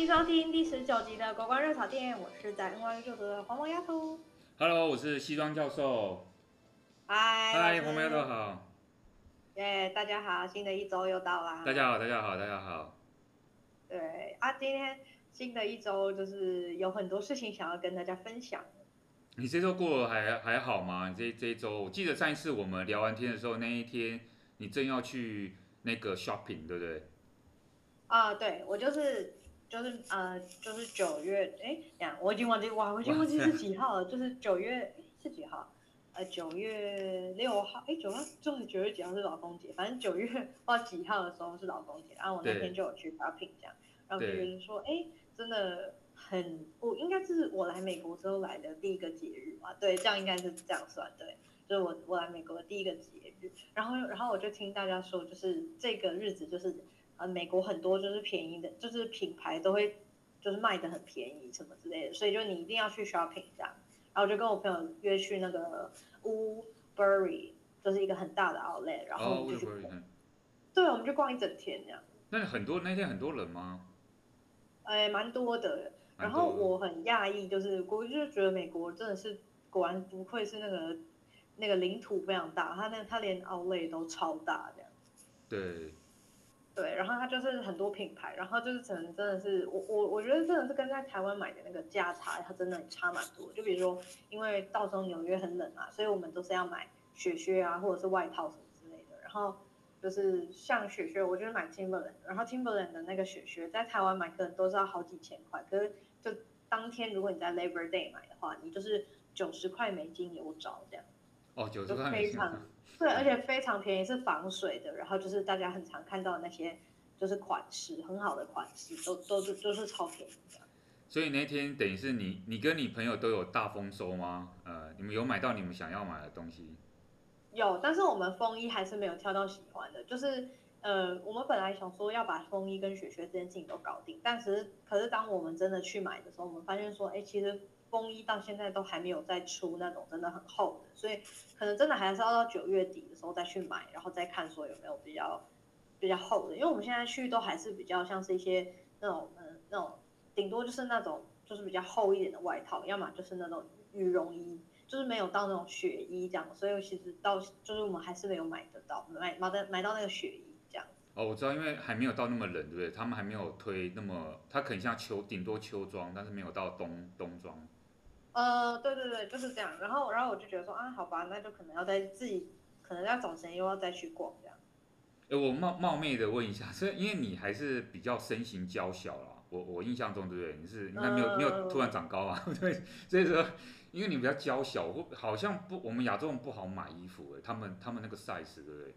迎收听第十九集的国光热炒店，我是在 NYU 就读的黄毛丫头。Hello，我是西装教授。嗨，嗨，黄毛丫头好。耶，大家好，新的一周又到啦。大家好，大家好，大家好。对啊，今天新的一周就是有很多事情想要跟大家分享。你这周过得还还好吗？你这这一周，我记得上一次我们聊完天的时候，那一天你正要去那个 shopping，对不对？啊，对，我就是就是呃，就是九月，哎，呀我已经忘记哇，我已经忘记是几号了，就是九月是几号？呃，九月六号，哎，九月就是九月几号是老公节，反正九月不知道几号的时候是老公节，然后我那天就有去 shopping 这样，然后就觉得说，哎，真的很，我应该是我来美国之后来的第一个节日嘛，对，这样应该是这样算，对，就是我我来美国的第一个节日，然后然后我就听大家说，就是这个日子就是。呃，美国很多就是便宜的，就是品牌都会就是卖的很便宜什么之类的，所以就你一定要去 shopping 这样。然后我就跟我朋友约去那个 Woodbury，就是一个很大的 outlet，然后我们就去逛。Oh, 对，我们就逛一整天这样。那很多那天很多人吗？哎，蛮多的。然后我很讶异，就是我就觉得美国真的是果然不愧是那个那个领土非常大，他那他连 outlet 都超大这样。对。对，然后它就是很多品牌，然后就是可能真的是我我我觉得真的是跟在台湾买的那个价差，它真的差蛮多。就比如说，因为到时候纽约很冷啊，所以我们都是要买雪靴啊，或者是外套什么之类的。然后就是像雪靴，我就是买 Timberland，然后 Timberland 的那个雪靴在台湾买可能都是要好几千块，可是就当天如果你在 Labor Day 买的话，你就是九十块美金有找这样。哦，九十块美金。非常对，而且非常便宜，是防水的，然后就是大家很常看到的那些，就是款式很好的款式，都都是都是超便宜的。所以那天等于是你，你跟你朋友都有大丰收吗？呃，你们有买到你们想要买的东西？有，但是我们风衣还是没有挑到喜欢的。就是呃，我们本来想说要把风衣跟雪靴这件事情都搞定，但是可是当我们真的去买的时候，我们发现说，哎，其实。风衣到现在都还没有再出那种真的很厚的，所以可能真的还是要到九月底的时候再去买，然后再看说有没有比较比较厚的。因为我们现在去都还是比较像是一些那种嗯那种顶多就是那种就是比较厚一点的外套，要么就是那种羽绒衣，就是没有到那种雪衣这样。所以其实到就是我们还是没有买得到买买的买到那个雪衣这样。哦，我知道，因为还没有到那么冷，对不对？他们还没有推那么，它可能像秋顶多秋装，但是没有到冬冬装。呃，对对对，就是这样。然后，然后我就觉得说啊，好吧，那就可能要再自己，可能要找时间又要再去逛这样。哎，我冒冒昧的问一下，所以因为你还是比较身形娇小啦，我我印象中对不对？你是应该没有、呃、没有突然长高啊？对，所以说因为你比较娇小，我好像不，我们亚洲人不好买衣服哎，他们他们那个 size 对不对？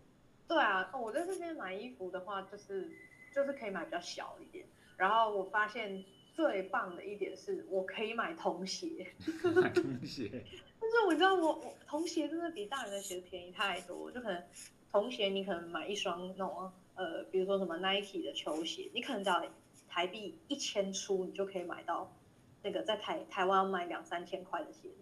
对啊，我在这边买衣服的话，就是就是可以买比较小一点。然后我发现。最棒的一点是我可以买童鞋，买童鞋。但是我知道我我童鞋真的比大人的鞋便宜太多，就可能童鞋你可能买一双那种呃，比如说什么 Nike 的球鞋，你可能只要台币一千出，你就可以买到那个在台台湾要卖两三千块的鞋子。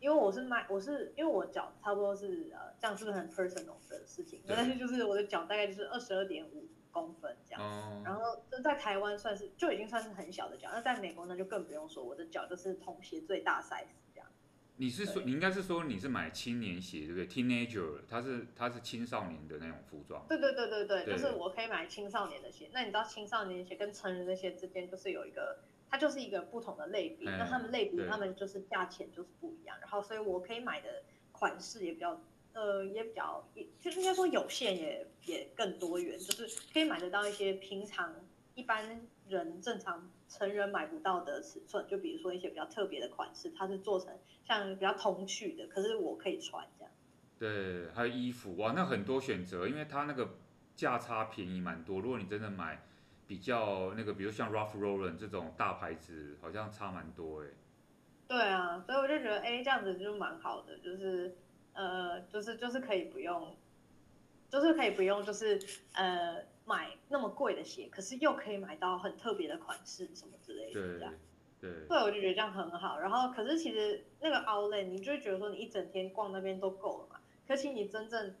因为我是卖我是因为我脚差不多是呃这样是不是很 personal 的事情？但是 就是我的脚大概就是二十二点五。公分这样，嗯、然后就在台湾算是就已经算是很小的脚，那在美国那就更不用说，我的脚就是童鞋最大 size 这样。你是说你应该是说你是买青年鞋对不对？Teenager，它是它是青少年的那种服装。对对对对对，对就是我可以买青少年的鞋。那你知道青少年鞋跟成人的鞋之间就是有一个，它就是一个不同的类别。嗯、那他们类别，他们就是价钱就是不一样。然后所以我可以买的款式也比较。呃，也比较，也就应该说有限也也更多元，就是可以买得到一些平常一般人正常成人买不到的尺寸，就比如说一些比较特别的款式，它是做成像比较童趣的，可是我可以穿这样。对，还有衣服哇，那很多选择，因为它那个价差便宜蛮多。如果你真的买比较那个，比如像 Ralph Lauren 这种大牌子，好像差蛮多哎。对啊，所以我就觉得，哎，这样子就蛮好的，就是。呃，就是就是可以不用，就是可以不用，就是呃买那么贵的鞋，可是又可以买到很特别的款式什么之类的，这样。对，对，我就觉得这样很好。然后，可是其实那个 Outlet，你就会觉得说你一整天逛那边都够了嘛。可是你真正，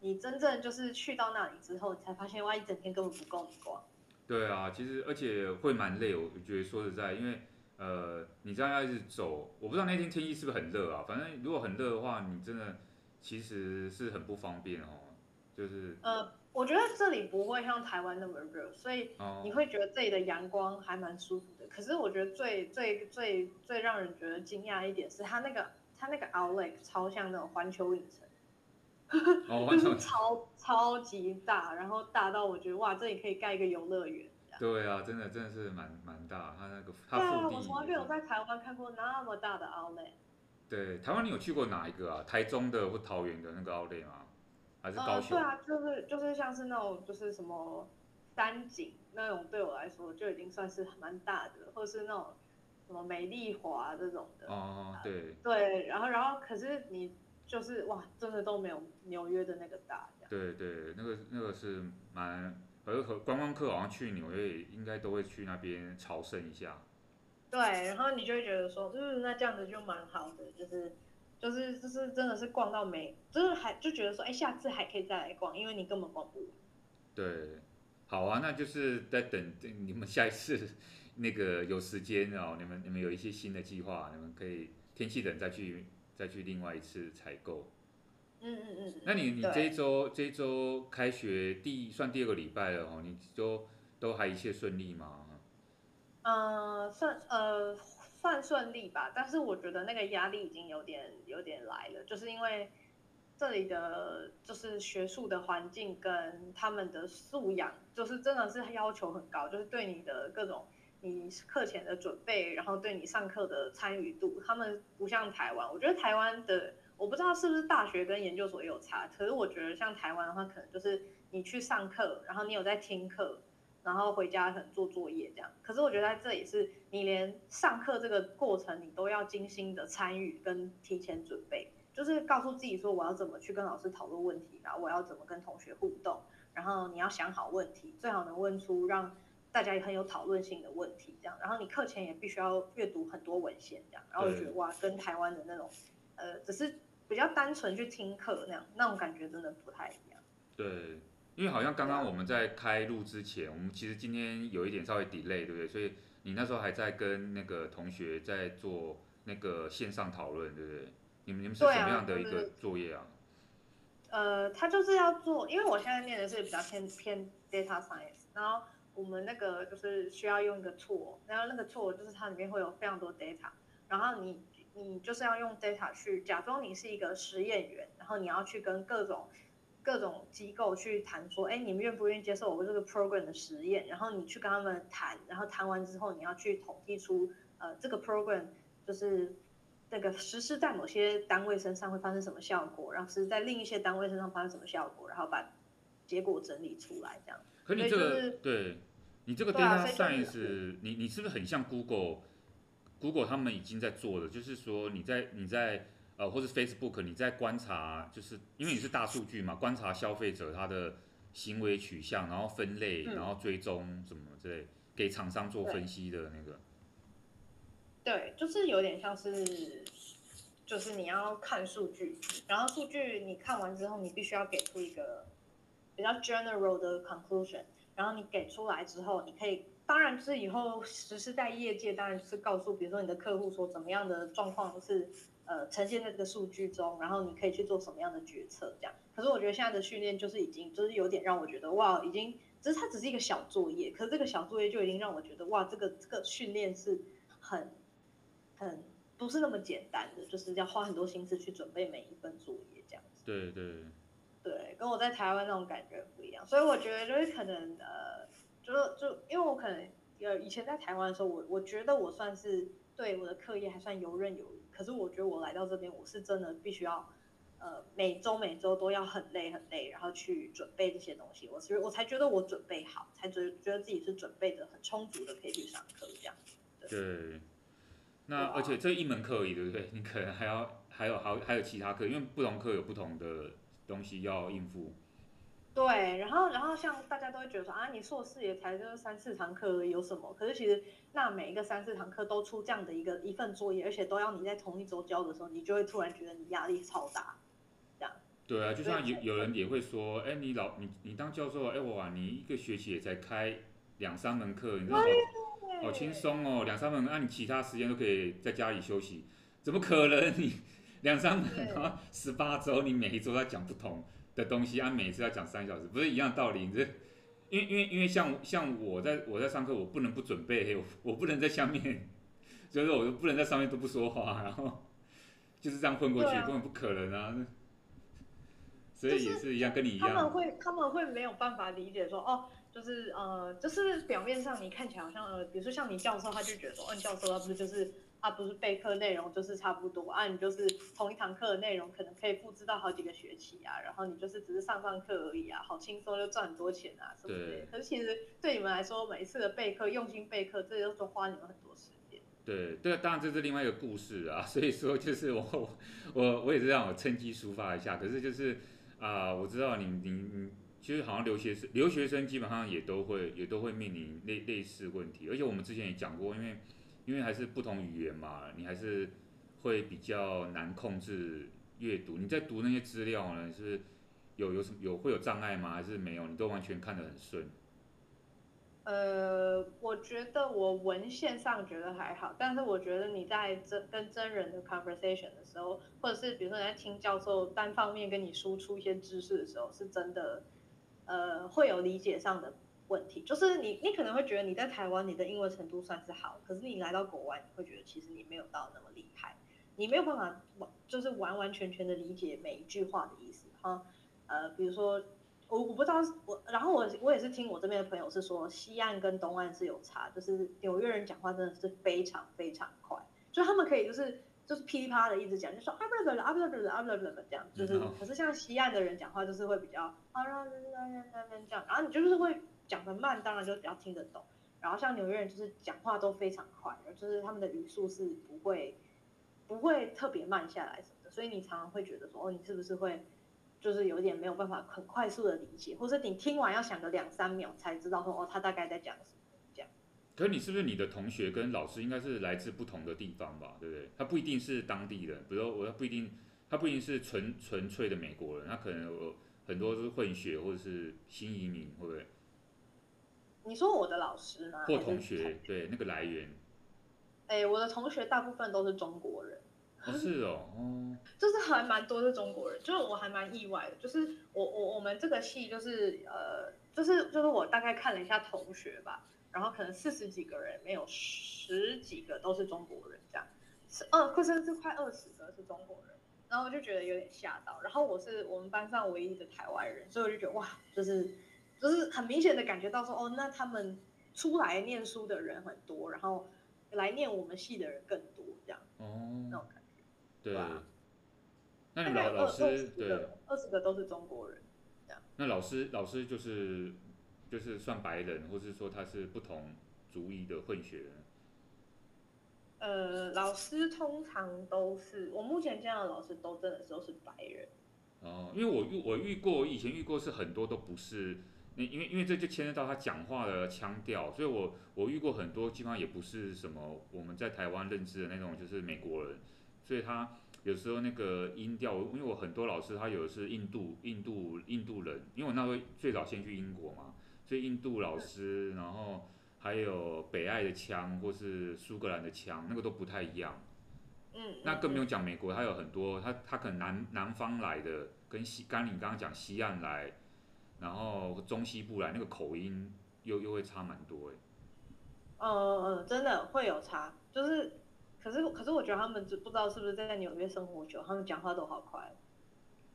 你真正就是去到那里之后，你才发现哇，一整天根本不够你逛。对啊，其实而且会蛮累，我觉得说实在，因为呃，你这样要一直走，我不知道那天天气是不是很热啊？反正如果很热的话，你真的其实是很不方便哦，就是呃。我觉得这里不会像台湾那么热，所以你会觉得这里的阳光还蛮舒服的。可是我觉得最最最最让人觉得惊讶一点是它那个它那个 Outlet 超像那种环球影城，哦、就是 超超级大，然后大到我觉得哇，这里可以盖一个游乐园。对啊，真的真的是蛮蛮大，它那个它腹地。我从来没有在台湾看过那么大的 Outlet。对，台湾你有去过哪一个啊？台中的或桃园的那个 Outlet 吗？还是高雄？呃、对啊，就是就是像是那种就是什么三井那种，对我来说就已经算是蛮大的，或是那种什么美丽华这种的。哦，对。呃、对，然后然后可是你就是哇，真的都没有纽约的那个大。对对，那个那个是蛮，和和观光客好像去纽约应该都会去那边朝圣一下。对，然后你就会觉得说，嗯，那这样子就蛮好的，就是。就是就是真的是逛到没，就是还就觉得说，哎，下次还可以再来逛，因为你根本逛不完。对，好啊，那就是在等你们下一次那个有时间哦，你们你们有一些新的计划，你们可以天气冷再去再去另外一次采购。嗯嗯嗯。那你你这一周这一周开学第算第二个礼拜了哦，你就都还一切顺利吗？呃，算呃。算顺利吧，但是我觉得那个压力已经有点有点来了，就是因为这里的就是学术的环境跟他们的素养，就是真的是要求很高，就是对你的各种你课前的准备，然后对你上课的参与度，他们不像台湾。我觉得台湾的我不知道是不是大学跟研究所也有差，可是我觉得像台湾的话，可能就是你去上课，然后你有在听课。然后回家可能做作业这样，可是我觉得在这里是你连上课这个过程你都要精心的参与跟提前准备，就是告诉自己说我要怎么去跟老师讨论问题，然后我要怎么跟同学互动，然后你要想好问题，最好能问出让大家也很有讨论性的问题这样，然后你课前也必须要阅读很多文献这样，然后我觉得哇，跟台湾的那种呃只是比较单纯去听课那样那种感觉真的不太一样。对。因为好像刚刚我们在开录之前，我们其实今天有一点稍微 delay，对不对？所以你那时候还在跟那个同学在做那个线上讨论，对不对？你们你们是什么样的一个作业啊？呃，他就是要做，因为我现在念的是比较偏偏 data science，然后我们那个就是需要用一个 tool，然后那个 tool 就是它里面会有非常多 data，然后你你就是要用 data 去假装你是一个实验员，然后你要去跟各种。各种机构去谈说，哎，你们愿不愿意接受我们这个 program 的实验？然后你去跟他们谈，然后谈完之后，你要去统计出，呃，这个 program 就是那个实施在某些单位身上会发生什么效果，然后是在另一些单位身上发生什么效果，然后把结果整理出来，这样。可你这个，就是、对，你这个 data science，你你是不是很像 Google？Google 他们已经在做了，就是说你在你在。呃，或是 Facebook，你在观察，就是因为你是大数据嘛，观察消费者他的行为取向，然后分类，然后追踪什么之类，给厂商做分析的那个。对，就是有点像是，就是你要看数据，然后数据你看完之后，你必须要给出一个比较 general 的 conclusion，然后你给出来之后，你可以，当然是以后实施在业界，当然是告诉，比如说你的客户说怎么样的状况是。呃，呈现在这个数据中，然后你可以去做什么样的决策，这样。可是我觉得现在的训练就是已经，就是有点让我觉得哇，已经，只是它只是一个小作业，可是这个小作业就已经让我觉得哇，这个这个训练是很，很不是那么简单的，就是要花很多心思去准备每一份作业这样子。对对。对，跟我在台湾那种感觉不一样，所以我觉得就是可能呃，就就因为我可能呃以前在台湾的时候，我我觉得我算是对我的课业还算游刃有余。可是我觉得我来到这边，我是真的必须要，呃，每周每周都要很累很累，然后去准备这些东西。我觉得我才觉得我准备好，才觉觉得自己是准备的很充足的，可以去上课这样。对。对。那而且这一门课而已，对不对？你可能还要还有还有还有其他课，因为不同课有不同的东西要应付。对，然后然后像大家都会觉得说啊，你硕士也才就是三四堂课有什么？可是其实那每一个三四堂课都出这样的一个一份作业，而且都要你在同一周交的时候，你就会突然觉得你压力超大，这样。对啊，就像有有人也会说，哎，你老你你当教授，哎，我啊，你一个学期也才开两三门课，你知道好好轻松哦，两三门，那、啊、你其他时间都可以在家里休息，怎么可能你两三门，然后十八周你每一周在讲不同的东西，按、啊、每次要讲三小时，不是一样的道理？你这因为因为因为像像我在我在上课，我不能不准备，我我不能在下面，就是我不能在上面都不说话，然后就是这样混过去，根本不可能啊！所以也是一样，跟你一样，他们会他们会没有办法理解说哦。就是呃，就是表面上你看起来好像呃，比如说像你教授，他就觉得说，嗯、哦，教授他不是就是他不是备课内容就是差不多啊，你就是同一堂课的内容可能可以复制到好几个学期啊，然后你就是只是上上课而已啊，好轻松就赚很多钱啊，是不是？可是其实对你们来说，每一次的备课用心备课，这些都花你们很多时间。对对，当然这是另外一个故事啊，所以说就是我我我也是让我趁机抒发一下，可是就是啊、呃，我知道你你你。其实好像留学生，留学生基本上也都会，也都会面临类类似问题。而且我们之前也讲过，因为，因为还是不同语言嘛，你还是会比较难控制阅读。你在读那些资料呢，是有有什么有会有障碍吗？还是没有？你都完全看得很顺？呃，我觉得我文献上觉得还好，但是我觉得你在真跟真人的 conversation 的时候，或者是比如说你在听教授单方面跟你输出一些知识的时候，是真的。呃，会有理解上的问题，就是你，你可能会觉得你在台湾你的英文程度算是好，可是你来到国外，你会觉得其实你没有到那么厉害，你没有办法完，就是完完全全的理解每一句话的意思哈。呃，比如说我我不知道我，然后我我也是听我这边的朋友是说，西岸跟东岸是有差，就是纽约人讲话真的是非常非常快，就他们可以就是。就是噼里啪啦的一直讲，就说啊不啦不啦啊不啦不啦啊不啦不啦这样，就是可是像西岸的人讲话就是会比较啊啦啦啦啦这样，然后你就是会讲得慢，当然就比较听得懂。然后像纽约人就是讲话都非常快，就是他们的语速是不会不会特别慢下来什么的，所以你常常会觉得说哦，你是不是会就是有点没有办法很快速的理解，或者你听完要想个两三秒才知道说哦他大概在讲什么。可是你是不是你的同学跟老师应该是来自不同的地方吧？对不对？他不一定是当地人，比如说我不一定，他不一定是纯纯粹的美国人，他可能有很多是混血或者是新移民，会不会？你说我的老师吗？或同学，对，那个来源。哎、欸，我的同学大部分都是中国人。哦，是哦，哦。就是还蛮多是中国人，就是我还蛮意外的，就是我我我们这个系就是呃，就是就是我大概看了一下同学吧。然后可能四十几个人，没有十几个都是中国人，这样，是二，或者是快二十个是中国人，然后我就觉得有点吓到。然后我是我们班上唯一的台湾人，所以我就觉得哇，就是就是很明显的感觉到说，哦，那他们出来念书的人很多，然后来念我们系的人更多，这样，哦，那种感觉，对吧。那你老老师对，二十个都是中国人，这样。那老师老师就是。就是算白人，或是说他是不同族裔的混血人。呃，老师通常都是，我目前见到的老师都真的都是白人。哦，因为我遇我遇过，以前遇过是很多都不是，那因为因为这就牵涉到他讲话的腔调，所以我我遇过很多基本上也不是什么我们在台湾认知的那种，就是美国人，所以他有时候那个音调，因为我很多老师他有的是印度印度印度人，因为我那时候最早先去英国嘛。所以印度老师，然后还有北爱的腔，或是苏格兰的腔，那个都不太一样。嗯，那更不用讲美国，他有很多，他他可能南南方来的，跟西，刚你刚刚讲西岸来，然后中西部来，那个口音又又会差蛮多哎。嗯嗯嗯，真的会有差，就是，可是可是我觉得他们就不知道是不是在纽约生活久，他们讲话都好快，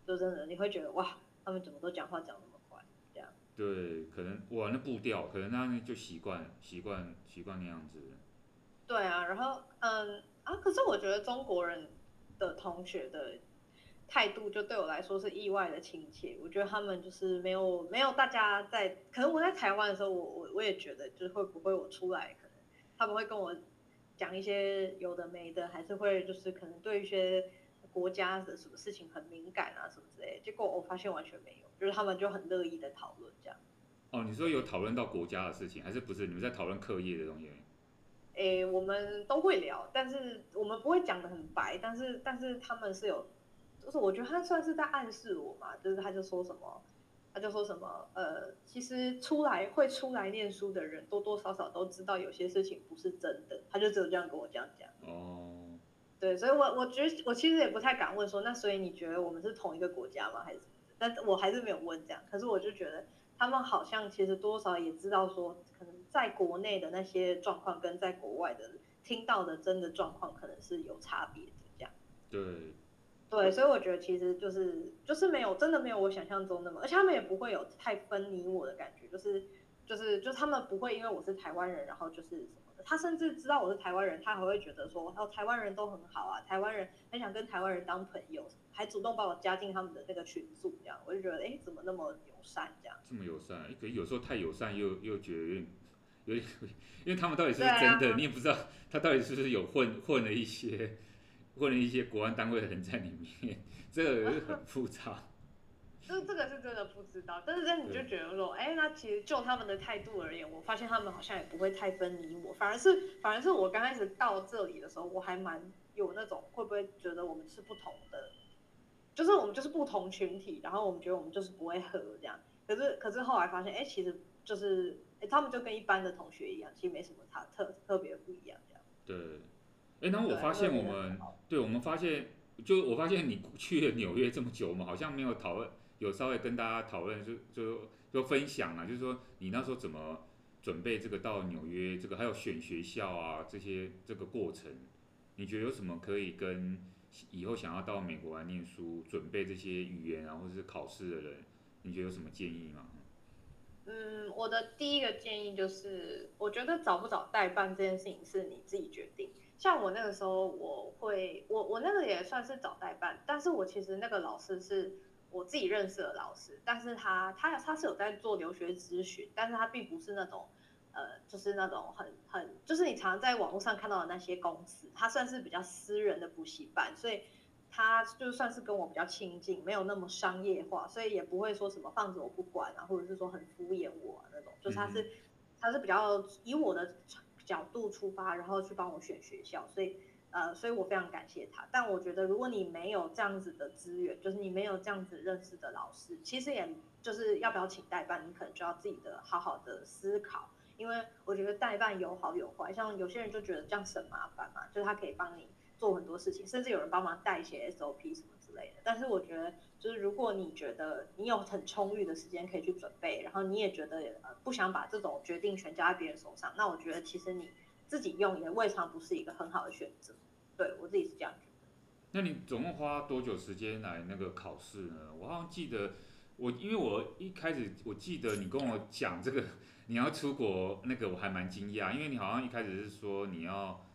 就真的你会觉得哇，他们怎么都讲话讲那么快这样。对，可能我那步调，可能他就习惯习惯习惯那样子。对啊，然后嗯啊，可是我觉得中国人的同学的态度，就对我来说是意外的亲切。我觉得他们就是没有没有大家在，可能我在台湾的时候，我我我也觉得，就是会不会我出来，可能他们会跟我讲一些有的没的，还是会就是可能对一些国家的什么事情很敏感啊什么之类的。结果我发现完全没有。就是他们就很乐意的讨论这样。哦，你说有讨论到国家的事情，还是不是？你们在讨论课业的东西？诶，我们都会聊，但是我们不会讲的很白。但是，但是他们是有，就是我觉得他算是在暗示我嘛，就是他就说什么，他就说什么呃，其实出来会出来念书的人，多多少少都知道有些事情不是真的，他就只有这样跟我这样讲。哦，对，所以我我觉得我其实也不太敢问说，那所以你觉得我们是同一个国家吗？还是？但我还是没有问这样，可是我就觉得他们好像其实多少也知道说，可能在国内的那些状况跟在国外的听到的真的状况可能是有差别的这样。对。对，所以我觉得其实就是就是没有真的没有我想象中那么，而且他们也不会有太分你我的感觉，就是就是就是他们不会因为我是台湾人，然后就是什么的，他甚至知道我是台湾人，他还会觉得说哦台湾人都很好啊，台湾人很想跟台湾人当朋友，还主动把我加进他们的那个群组，这样我就觉得哎怎么那么友善这样？这么友善，可有时候太友善又又觉得有点有点，因为他们到底是不是真的，啊、你也不知道他到底是不是有混混了一些。混了一些国安单位的人在里面，这个很复杂。这这个是真的不知道，但是这你就觉得说，哎，那其实就他们的态度而言，我发现他们好像也不会太分你我，反而是反而是我刚开始到这里的时候，我还蛮有那种会不会觉得我们是不同的，就是我们就是不同群体，然后我们觉得我们就是不会合这样。可是可是后来发现，哎，其实就是哎，他们就跟一般的同学一样，其实没什么差特特别不一样这样。对。哎，然后我发现我们，对，对，我们发现，就我发现你去了纽约这么久嘛，好像没有讨论，有稍微跟大家讨论，就就就分享啊，就是说你那时候怎么准备这个到纽约，这个还有选学校啊这些这个过程，你觉得有什么可以跟以后想要到美国来念书，准备这些语言啊或者是考试的人，你觉得有什么建议吗？嗯，我的第一个建议就是，我觉得找不找代办这件事情是你自己决定。像我那个时候，我会，我我那个也算是找代办，但是我其实那个老师是我自己认识的老师，但是他他他是有在做留学咨询，但是他并不是那种，呃，就是那种很很，就是你常常在网络上看到的那些公司，他算是比较私人的补习班，所以他就算是跟我比较亲近，没有那么商业化，所以也不会说什么放着我不管啊，或者是说很敷衍我、啊、那种，就是他是他是比较以我的。角度出发，然后去帮我选学校，所以呃，所以我非常感谢他。但我觉得，如果你没有这样子的资源，就是你没有这样子认识的老师，其实也就是要不要请代办，你可能就要自己的好好的思考。因为我觉得代办有好有坏，像有些人就觉得这样省麻烦嘛，就是他可以帮你做很多事情，甚至有人帮忙带一些 SOP 什么但是我觉得，就是如果你觉得你有很充裕的时间可以去准备，然后你也觉得呃不想把这种决定权交在别人手上，那我觉得其实你自己用也未尝不是一个很好的选择。对，我自己是这样觉得。那你总共花多久时间来那个考试呢？我好像记得我，因为我一开始我记得你跟我讲这个你要出国那个我还蛮惊讶，因为你好像一开始是说你要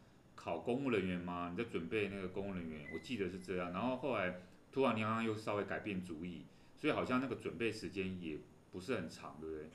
考公务人员吗？你在准备那个公务人员，我记得是这样，然后后来。突然，你好像又稍微改变主意，所以好像那个准备时间也不是很长，对不对？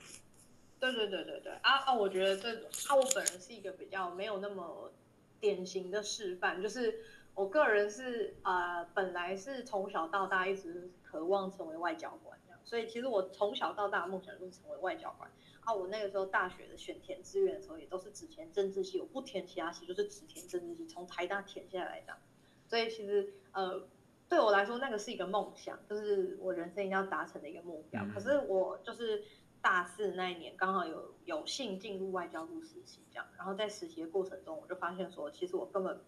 对对对对对啊啊！我觉得这啊，我本人是一个比较没有那么典型的示范，就是我个人是呃，本来是从小到大一直渴望成为外交官这样，所以其实我从小到大的梦想就是成为外交官啊。我那个时候大学的选填志愿的时候，也都是只填政治系，我不填其他系，就是只填政治系，从台大填下来这样。所以其实呃。对我来说，那个是一个梦想，就是我人生一定要达成的一个目标。可是我就是大四那一年，刚好有有幸进入外交部实习，这样。然后在实习的过程中，我就发现说，其实我根本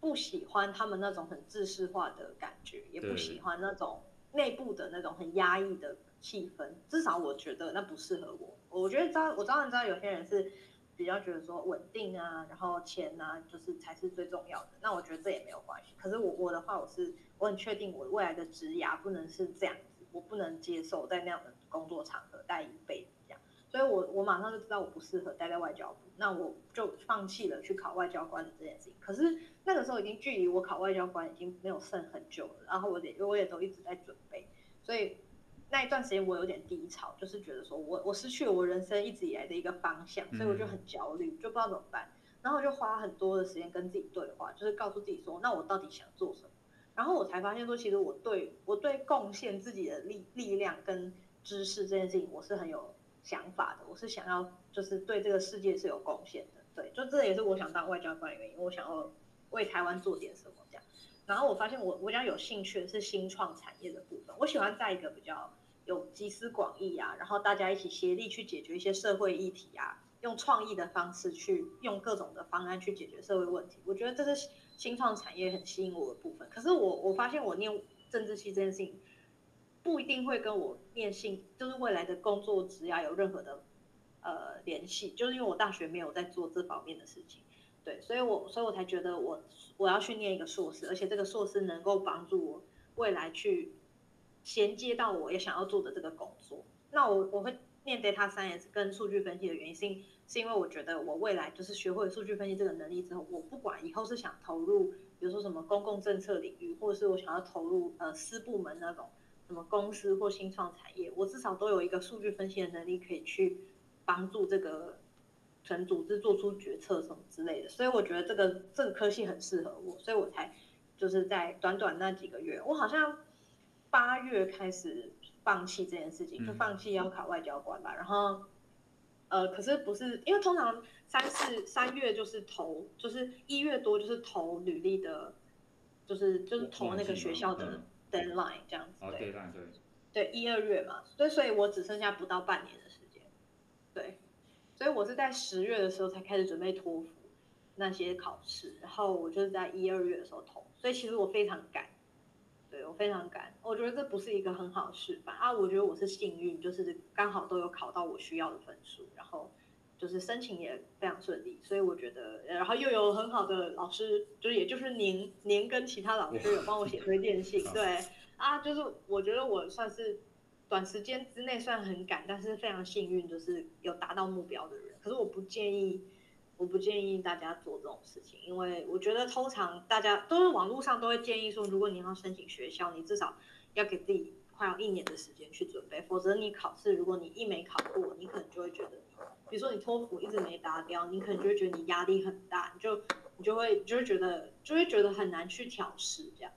不喜欢他们那种很制式化的感觉，也不喜欢那种内部的那种很压抑的气氛。至少我觉得那不适合我。我觉得知道，我当然知道有些人是。比较觉得说稳定啊，然后钱啊，就是才是最重要的。那我觉得这也没有关系。可是我我的话，我是我很确定我未来的职涯不能是这样子，我不能接受在那样的工作场合待一辈子这样。所以我我马上就知道我不适合待在外交部，那我就放弃了去考外交官的这件事情。可是那个时候已经距离我考外交官已经没有剩很久了，然后我也我也都一直在准备，所以。那一段时间我有点低潮，就是觉得说我我失去了我人生一直以来的一个方向，所以我就很焦虑，就不知道怎么办。然后我就花很多的时间跟自己对话，就是告诉自己说，那我到底想做什么？然后我才发现说，其实我对我对贡献自己的力力量跟知识这件事情，我是很有想法的。我是想要就是对这个世界是有贡献的，对，就这也是我想当外交官的原因，我想要为台湾做点什么这样。然后我发现我我比较有兴趣的是新创产业的部分，我喜欢在一个比较。有集思广益啊，然后大家一起协力去解决一些社会议题啊，用创意的方式去用各种的方案去解决社会问题。我觉得这是新创产业很吸引我的部分。可是我我发现我念政治系这件事情，不一定会跟我念性就是未来的工作职涯有任何的呃联系，就是因为我大学没有在做这方面的事情。对，所以我所以我才觉得我我要去念一个硕士，而且这个硕士能够帮助我未来去衔接到我也想要做的这个工作。那我我会念 data science 跟数据分析的原因是，是因为我觉得我未来就是学会数据分析这个能力之后，我不管以后是想投入，比如说什么公共政策领域，或者是我想要投入呃私部门那种什么公司或新创产业，我至少都有一个数据分析的能力可以去帮助这个。成组织做出决策什么之类的，所以我觉得这个这个科系很适合我，所以我才就是在短短那几个月，我好像八月开始放弃这件事情，就放弃要考外交官吧。然后，呃，可是不是因为通常三四三月就是投，就是一月多就是投履历的，就是就是投那个学校的 deadline 这样子。哦，deadline 对。对，一二月嘛，所以所以我只剩下不到半年的时间，对。所以我是在十月的时候才开始准备托福那些考试，然后我就是在一二月的时候投，所以其实我非常赶，对，我非常赶，我觉得这不是一个很好的示范啊，我觉得我是幸运，就是刚好都有考到我需要的分数，然后就是申请也非常顺利，所以我觉得，然后又有很好的老师，就是也就是您，您跟其他老师有帮我写推荐信，对，啊，就是我觉得我算是。短时间之内算很赶，但是非常幸运，就是有达到目标的人。可是我不建议，我不建议大家做这种事情，因为我觉得通常大家都是网络上都会建议说，如果你要申请学校，你至少要给自己快要一年的时间去准备，否则你考试，如果你一没考过，你可能就会觉得，比如说你托福一直没达标，你可能就会觉得你压力很大，你就你就会就会觉得就会觉得很难去调试这样。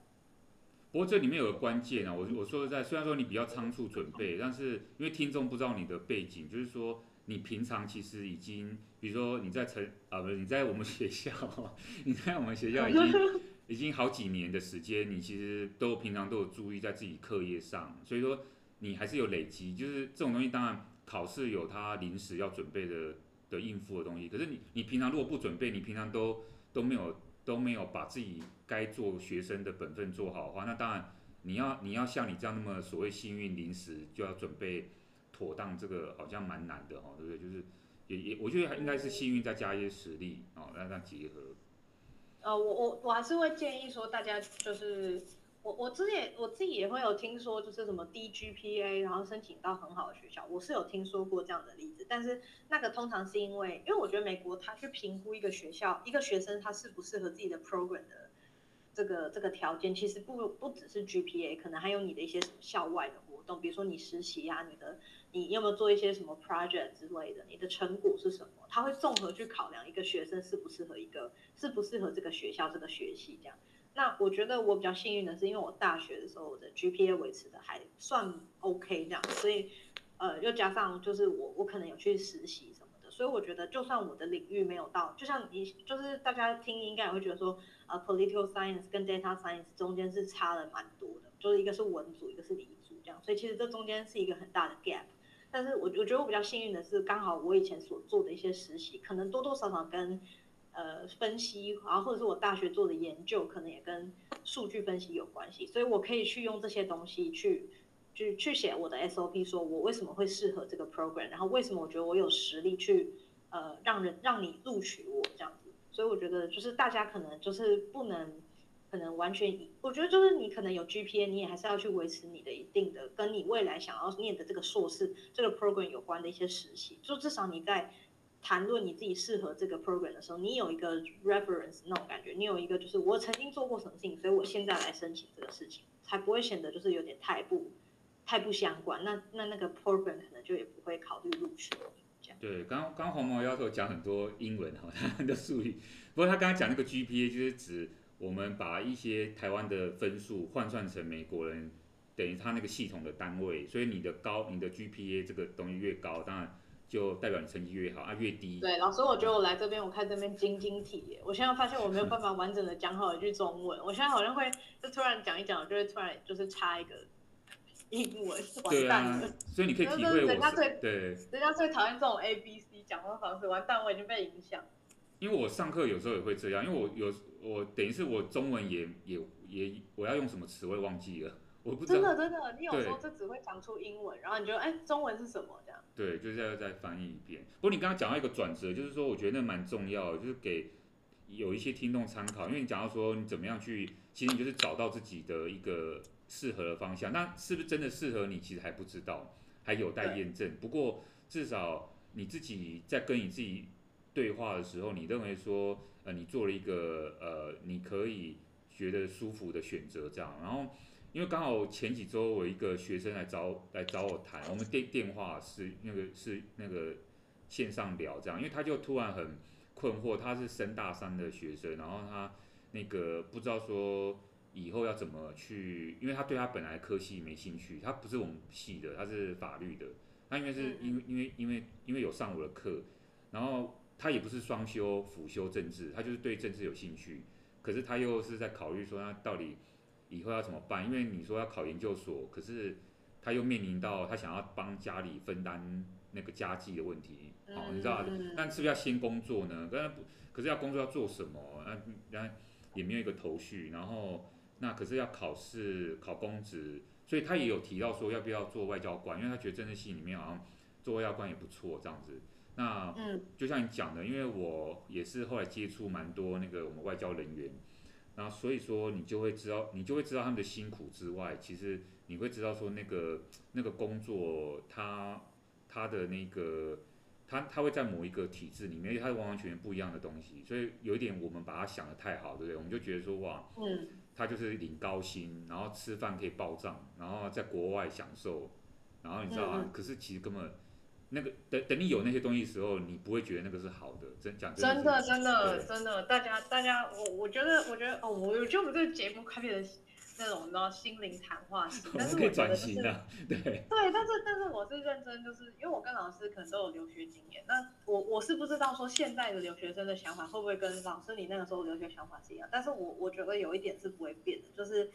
不过这里面有个关键啊，我我说实在，虽然说你比较仓促准备，但是因为听众不知道你的背景，就是说你平常其实已经，比如说你在成啊不是你在我们学校，你在我们学校已经 已经好几年的时间，你其实都平常都有注意在自己课业上，所以说你还是有累积。就是这种东西，当然考试有它临时要准备的的应付的东西，可是你你平常如果不准备，你平常都都没有。都没有把自己该做学生的本分做好的话，那当然你要你要像你这样那么所谓幸运临时就要准备妥当，这个好像蛮难的哦，对不对？就是也也我觉得应该是幸运再加一些实力哦，让它结合。呃，我我我还是会建议说大家就是。我我之前我自己也会有听说，就是什么低 GPA，然后申请到很好的学校，我是有听说过这样的例子。但是那个通常是因为，因为我觉得美国他去评估一个学校一个学生他适不适合自己的 program 的这个这个条件，其实不不只是 GPA，可能还有你的一些校外的活动，比如说你实习啊，你的你有没有做一些什么 project 之类的，你的成果是什么，他会综合去考量一个学生适不适合一个适不适合这个学校这个学习这样。那我觉得我比较幸运的是，因为我大学的时候我的 GPA 维持的还算 OK 这样，所以呃又加上就是我我可能有去实习什么的，所以我觉得就算我的领域没有到，就像你就是大家听应该也会觉得说，呃 political science 跟 data science 中间是差了蛮多的，就是一个是文组，一个是理组这样，所以其实这中间是一个很大的 gap。但是我我觉得我比较幸运的是，刚好我以前所做的一些实习，可能多多少少跟呃，分析，然后或者是我大学做的研究，可能也跟数据分析有关系，所以我可以去用这些东西去，去去写我的 SOP，说我为什么会适合这个 program，然后为什么我觉得我有实力去，呃，让人让你录取我这样子，所以我觉得就是大家可能就是不能，可能完全以，我觉得就是你可能有 GPA，你也还是要去维持你的一定的，跟你未来想要念的这个硕士这个 program 有关的一些实习，就至少你在。谈论你自己适合这个 program 的时候，你有一个 reference 那种感觉，你有一个就是我曾经做过什么事情，所以我现在来申请这个事情，才不会显得就是有点太不太不相关。那那那个 program 可能就也不会考虑录取这样。对，刚刚刚黄毛教授讲很多英文哈，他的术语。不过他刚刚讲那个 GPA 就是指我们把一些台湾的分数换算成美国人等于他那个系统的单位，所以你的高你的 GPA 这个东西越高，当然。就代表你成绩越好啊，越低。对，老师，我觉得我来这边，我看这边晶晶体，我现在发现我没有办法完整的讲好一句中文，我现在好像会就突然讲一讲，就会突然就是插一个英文，完蛋了。啊、所以你可以体会我，人家最对，人家最讨厌这种 A B C 讲话方式，完蛋，我已经被影响。因为我上课有时候也会这样，因为我有我等于是我中文也也也我要用什么词我也忘记了，我不知道。真的真的，你有时候就只会讲出英文，然后你就哎中文是什么这样？对，就是要再翻译一遍。不过你刚刚讲到一个转折，就是说我觉得那蛮重要的，就是给有一些听众参考，因为你讲到说你怎么样去，其实你就是找到自己的一个适合的方向，那是不是真的适合你，其实还不知道，还有待验证。不过至少你自己在跟你自己。对话的时候，你认为说，呃，你做了一个呃，你可以觉得舒服的选择，这样。然后，因为刚好前几周我一个学生来找来找我谈，我们电电话是那个是那个线上聊这样，因为他就突然很困惑，他是升大三的学生，然后他那个不知道说以后要怎么去，因为他对他本来科系没兴趣，他不是我们系的，他是法律的，他因为是因为因为因为因为有上我的课，然后。他也不是双修辅修政治，他就是对政治有兴趣，可是他又是在考虑说他到底以后要怎么办？因为你说要考研究所，可是他又面临到他想要帮家里分担那个家计的问题，好、哦，你知道？那是不是要先工作呢？可是可是要工作要做什么？那那也没有一个头绪，然后那可是要考试考公职，所以他也有提到说要不要做外交官，因为他觉得政治系里面好像做外交官也不错，这样子。那嗯就像你讲的，因为我也是后来接触蛮多那个我们外交人员，然后所以说你就会知道，你就会知道他们的辛苦之外，其实你会知道说那个那个工作，他他的那个他他会在某一个体制里面，因为他是完完全全不一样的东西，所以有一点我们把它想的太好，对不对？我们就觉得说哇，嗯，他就是领高薪，然后吃饭可以报账，然后在国外享受，然后你知道啊，可是其实根本。那个等等你有那些东西的时候，你不会觉得那个是好的，真讲真的真的真的，大家大家我我觉得我觉得哦，我我觉得我们这个节目快变成那种你知道心灵谈话型，但是我觉得就是对对，但是但是我是认真，就是因为我跟老师可能都有留学经验，那我我是不知道说现在的留学生的想法会不会跟老师你那个时候留学想法是一样，但是我我觉得有一点是不会变的，就是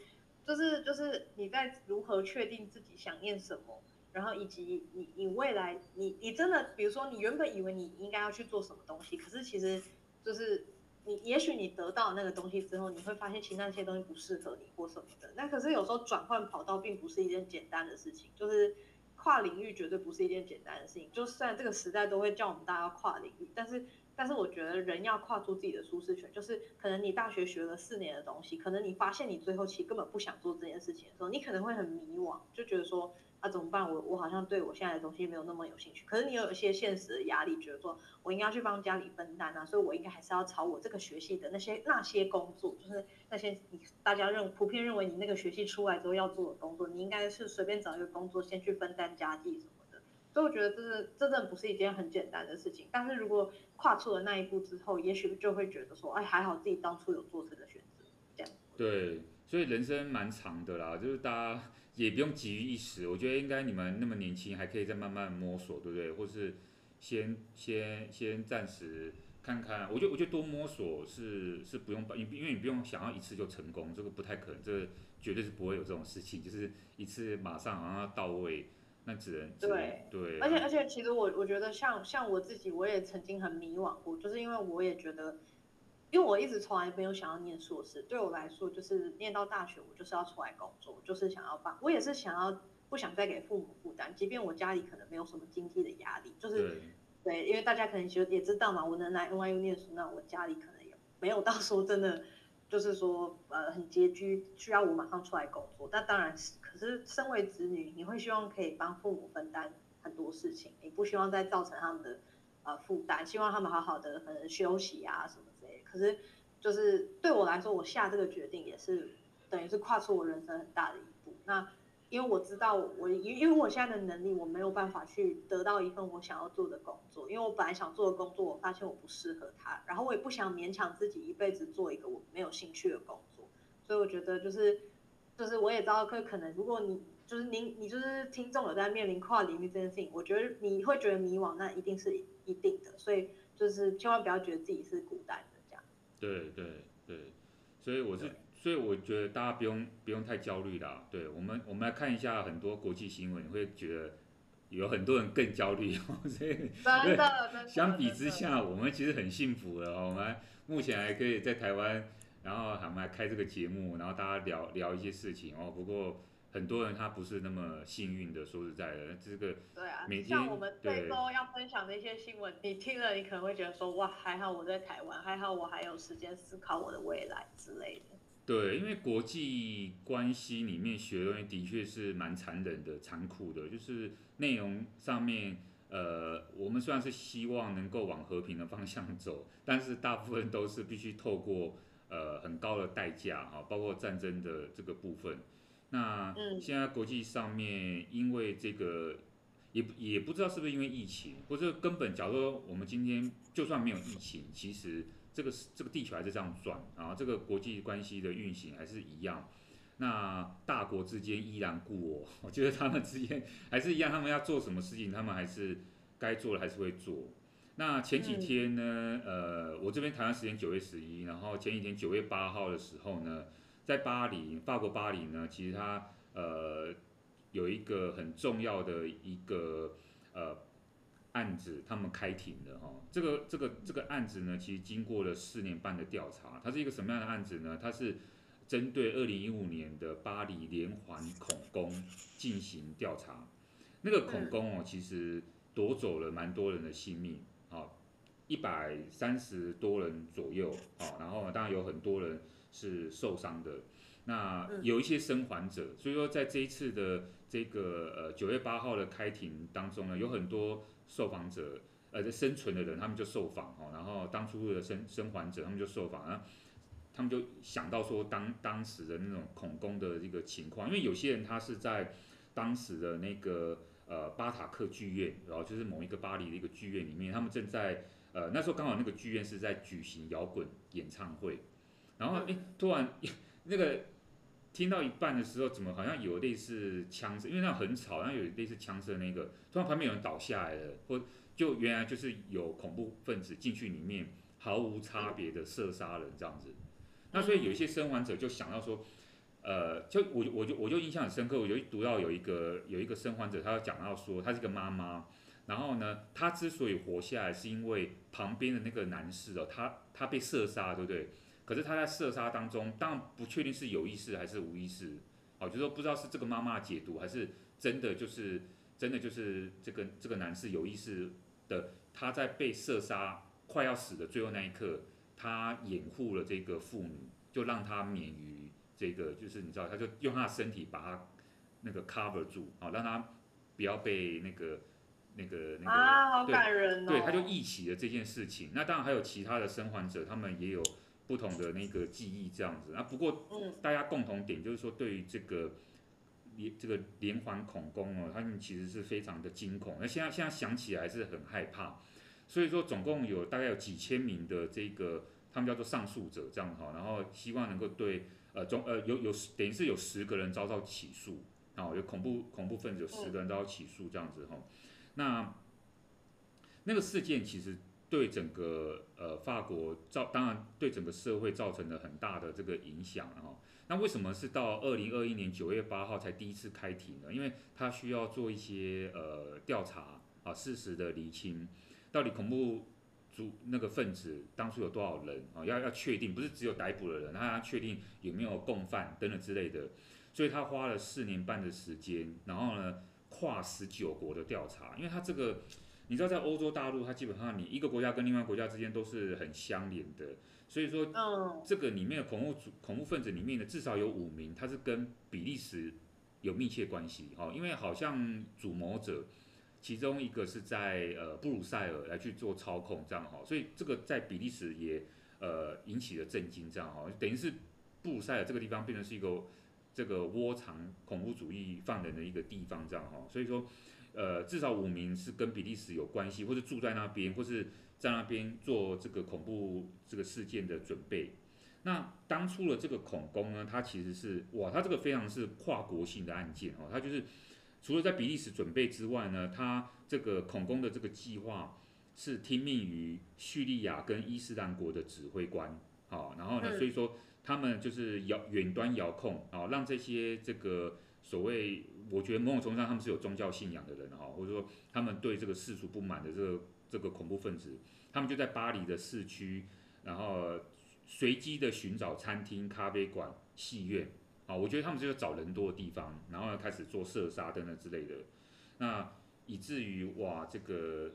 就是就是你在如何确定自己想念什么。然后以及你你未来你你真的比如说你原本以为你应该要去做什么东西，可是其实就是你也许你得到那个东西之后，你会发现其实那些东西不适合你或什么的。那可是有时候转换跑道并不是一件简单的事情，就是跨领域绝对不是一件简单的事情。就算这个时代都会叫我们大家跨领域，但是但是我觉得人要跨出自己的舒适圈，就是可能你大学学了四年的东西，可能你发现你最后其实根本不想做这件事情的时候，你可能会很迷惘，就觉得说。那、怎么办？我我好像对我现在的东西没有那么有兴趣。可是你有一些现实的压力，觉得说我应该去帮家里分担啊，所以我应该还是要朝我这个学系的那些那些工作，就是那些你大家认普遍认为你那个学系出来之后要做的工作，你应该是随便找一个工作先去分担家计什么的。所以我觉得这是真的不是一件很简单的事情。但是如果跨出了那一步之后，也许就会觉得说，哎，还好自己当初有做这个选择，这样。对，所以人生蛮长的啦，就是大家。也不用急于一时，我觉得应该你们那么年轻，还可以再慢慢摸索，对不对？或是先先先暂时看看，我觉得我觉得多摸索是是不用，因因为你不用想要一次就成功，这个不太可能，这个绝对是不会有这种事情，就是一次马上好像要到位，那只能对对。而且而且其实我我觉得像像我自己，我也曾经很迷惘过，就是因为我也觉得。因为我一直从来没有想要念硕士，对我来说就是念到大学，我就是要出来工作，就是想要帮，我也是想要不想再给父母负担，即便我家里可能没有什么经济的压力，就是对，对，因为大家可能其实也知道嘛，我能来 NYU 念书，那我家里可能也没有到说真的，就是说呃很拮据，需要我马上出来工作。那当然是，可是身为子女，你会希望可以帮父母分担很多事情，你不希望再造成他们的呃负担，希望他们好好的可能休息啊什么。可是，就是对我来说，我下这个决定也是等于是跨出我人生很大的一步。那因为我知道我，因因为我现在的能力，我没有办法去得到一份我想要做的工作。因为我本来想做的工作，我发现我不适合它，然后我也不想勉强自己一辈子做一个我没有兴趣的工作。所以我觉得，就是就是我也知道，可可能如果你就是您你就是听众有在面临跨领域这件事情，我觉得你会觉得迷惘，那一定是一定的。所以就是千万不要觉得自己是孤单。对对对，所以我是所以我觉得大家不用不用太焦虑啦。对我们，我们来看一下很多国际新闻，你会觉得有很多人更焦虑。所以，真的，相比之下，我们其实很幸福了。我们目前还可以在台湾，然后还来开这个节目，然后大家聊聊一些事情哦。不过。很多人他不是那么幸运的，说实在的，这个对啊，每天像我们这周要分享的一些新闻，你听了你可能会觉得说，哇，还好我在台湾，还好我还有时间思考我的未来之类的。对，因为国际关系里面学的东西的确是蛮残忍的、残酷的，就是内容上面，呃，我们虽然是希望能够往和平的方向走，但是大部分都是必须透过呃很高的代价哈，包括战争的这个部分。那现在国际上面，因为这个也也不知道是不是因为疫情，或者根本，假如说我们今天就算没有疫情，其实这个这个地球还是这样转，然后这个国际关系的运行还是一样。那大国之间依然故我，我觉得他们之间还是一样，他们要做什么事情，他们还是该做的还是会做。那前几天呢，呃，我这边台湾时间九月十一，然后前几天九月八号的时候呢。在巴黎，法国巴黎呢，其实它呃有一个很重要的一个呃案子，他们开庭的哈、哦。这个这个这个案子呢，其实经过了四年半的调查，它是一个什么样的案子呢？它是针对二零一五年的巴黎连环恐攻进行调查。那个恐攻哦，其实夺走了蛮多人的性命，啊，一百三十多人左右，啊，然后当然有很多人。是受伤的，那有一些生还者，所以说在这一次的这个呃九月八号的开庭当中呢，有很多受访者，呃，生存的人，他们就受访哦，然后当初的生生还者，他们就受访，然后他们就想到说当当时的那种恐攻的一个情况，因为有些人他是在当时的那个呃巴塔克剧院，然后就是某一个巴黎的一个剧院里面，他们正在呃那时候刚好那个剧院是在举行摇滚演唱会。然后哎，突然那个听到一半的时候，怎么好像有类似枪声？因为那很吵，然后有类似枪声那个，突然旁边有人倒下来了，或就原来就是有恐怖分子进去里面，毫无差别的射杀人这样子。那所以有一些生还者就想到说，呃，就我我就我就印象很深刻，我就读到有一个有一个生还者，他要讲到说，他是个妈妈，然后呢，他之所以活下来，是因为旁边的那个男士哦，他他被射杀，对不对？可是他在射杀当中，当然不确定是有意识还是无意识，哦，就是说不知道是这个妈妈解读，还是真的就是真的就是这个这个男士有意识的，他在被射杀快要死的最后那一刻，他掩护了这个妇女，就让他免于这个，就是你知道，他就用他的身体把他那个 cover 住，哦，让他不要被那个那个那个，啊，好感人哦，对，对，他就忆起了这件事情。那当然还有其他的生还者，他们也有。不同的那个记忆这样子，啊，不过大家共同点就是说，对于这个连这个连环恐攻哦，他们其实是非常的惊恐。那现在现在想起来还是很害怕。所以说，总共有大概有几千名的这个他们叫做上诉者这样哈，然后希望能够对呃总呃有有等于是有十个人遭到起诉，啊，有恐怖恐怖分子有十个人遭到起诉这样子哈。那那个事件其实。对整个呃法国造，当然对整个社会造成了很大的这个影响哈。那为什么是到二零二一年九月八号才第一次开庭呢？因为他需要做一些呃调查啊，事实的厘清，到底恐怖组那个分子当初有多少人啊？要要确定，不是只有逮捕的人，他要确定有没有共犯等等之类的。所以他花了四年半的时间，然后呢跨十九国的调查，因为他这个。你知道，在欧洲大陆，它基本上你一个国家跟另外一个国家之间都是很相连的，所以说，这个里面的恐怖主恐怖分子里面的至少有五名，他是跟比利时有密切关系，哈，因为好像主谋者其中一个是在呃布鲁塞尔来去做操控，这样哈，所以这个在比利时也呃引起了震惊，这样哈，等于是布鲁塞尔这个地方变成是一个这个窝藏恐怖主义犯人的一个地方，这样哈，所以说。呃，至少五名是跟比利时有关系，或者住在那边，或是在那边做这个恐怖这个事件的准备。那当初的这个恐攻呢，它其实是哇，它这个非常是跨国性的案件哦，它就是除了在比利时准备之外呢，它这个恐攻的这个计划是听命于叙利亚跟伊斯兰国的指挥官，好，然后呢，所以说他们就是遥远端遥控啊，让这些这个所谓，我觉得某种程度上他们是有宗教信仰的人哈，或者说他们对这个世俗不满的这个这个恐怖分子，他们就在巴黎的市区，然后随机的寻找餐厅、咖啡馆、戏院啊，我觉得他们就是找人多的地方，然后开始做射杀等等之类的，那以至于哇，这个。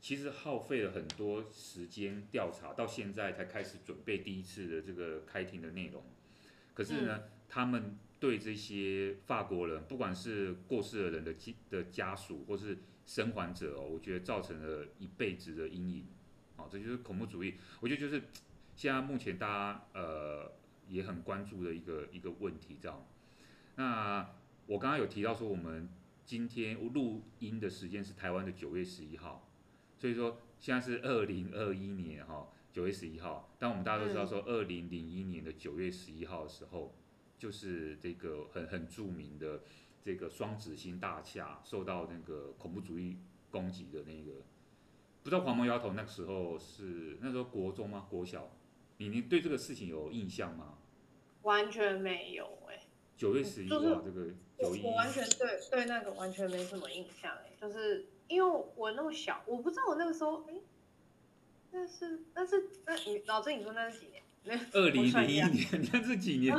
其实耗费了很多时间调查，到现在才开始准备第一次的这个开庭的内容。可是呢，嗯、他们对这些法国人，不管是过世的人的家的家属，或是生还者哦，我觉得造成了一辈子的阴影。好，这就是恐怖主义。我觉得就是 现在目前大家呃也很关注的一个一个问题，这样。那我刚刚有提到说，我们今天录音的时间是台湾的九月十一号。所以说现在是二零二一年哈九月十一号，但我们大家都知道说二零零一年的九月十一号的时候，就是这个很很著名的这个双子星大厦受到那个恐怖主义攻击的那个，不知道黄毛丫头那个时候是那时候国中吗？国小？你你对这个事情有印象吗？完全没有哎、欸。九月十一号这个九一，我完全对对那个完全没什么印象哎、欸，就是。因为我那么小，我不知道我那个时候，哎，那是那是那你老郑，你说那是几年？二零零一年，那是几年？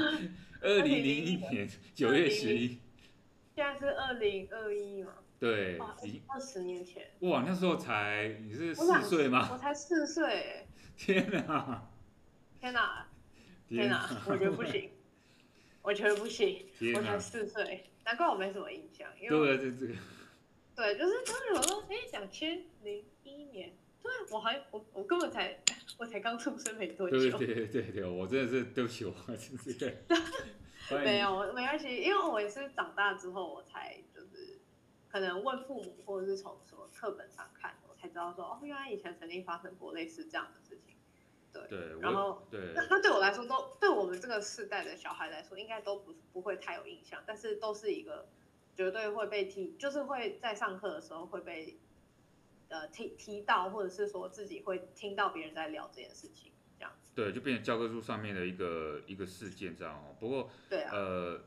二零零一年九月十一。现在是二零二一嘛？对，已经二十年前。哇，那时候才你是四岁吗？我才四岁。天哪！天哪！天哪！我觉得不行，我觉得不行，我才四岁，难怪我没什么印象，因为对这个。对，就是当时我说，哎，两千零一年，对，我还我我根本才我才刚出生没多久。对对对对，我真的是对不起，我真是对。没有，没关系，因为我也是长大之后我才就是可能问父母，或者是从什么课本上看，我才知道说，哦，原来以前曾经发生过类似这样的事情。对。对。然后，对。那那对我来说，都对我们这个世代的小孩来说，应该都不不会太有印象，但是都是一个。绝对会被提，就是会在上课的时候会被，呃提提到，或者是说自己会听到别人在聊这件事情，这样子。对，就变成教科书上面的一个一个事件这样哦。不过，对啊，呃，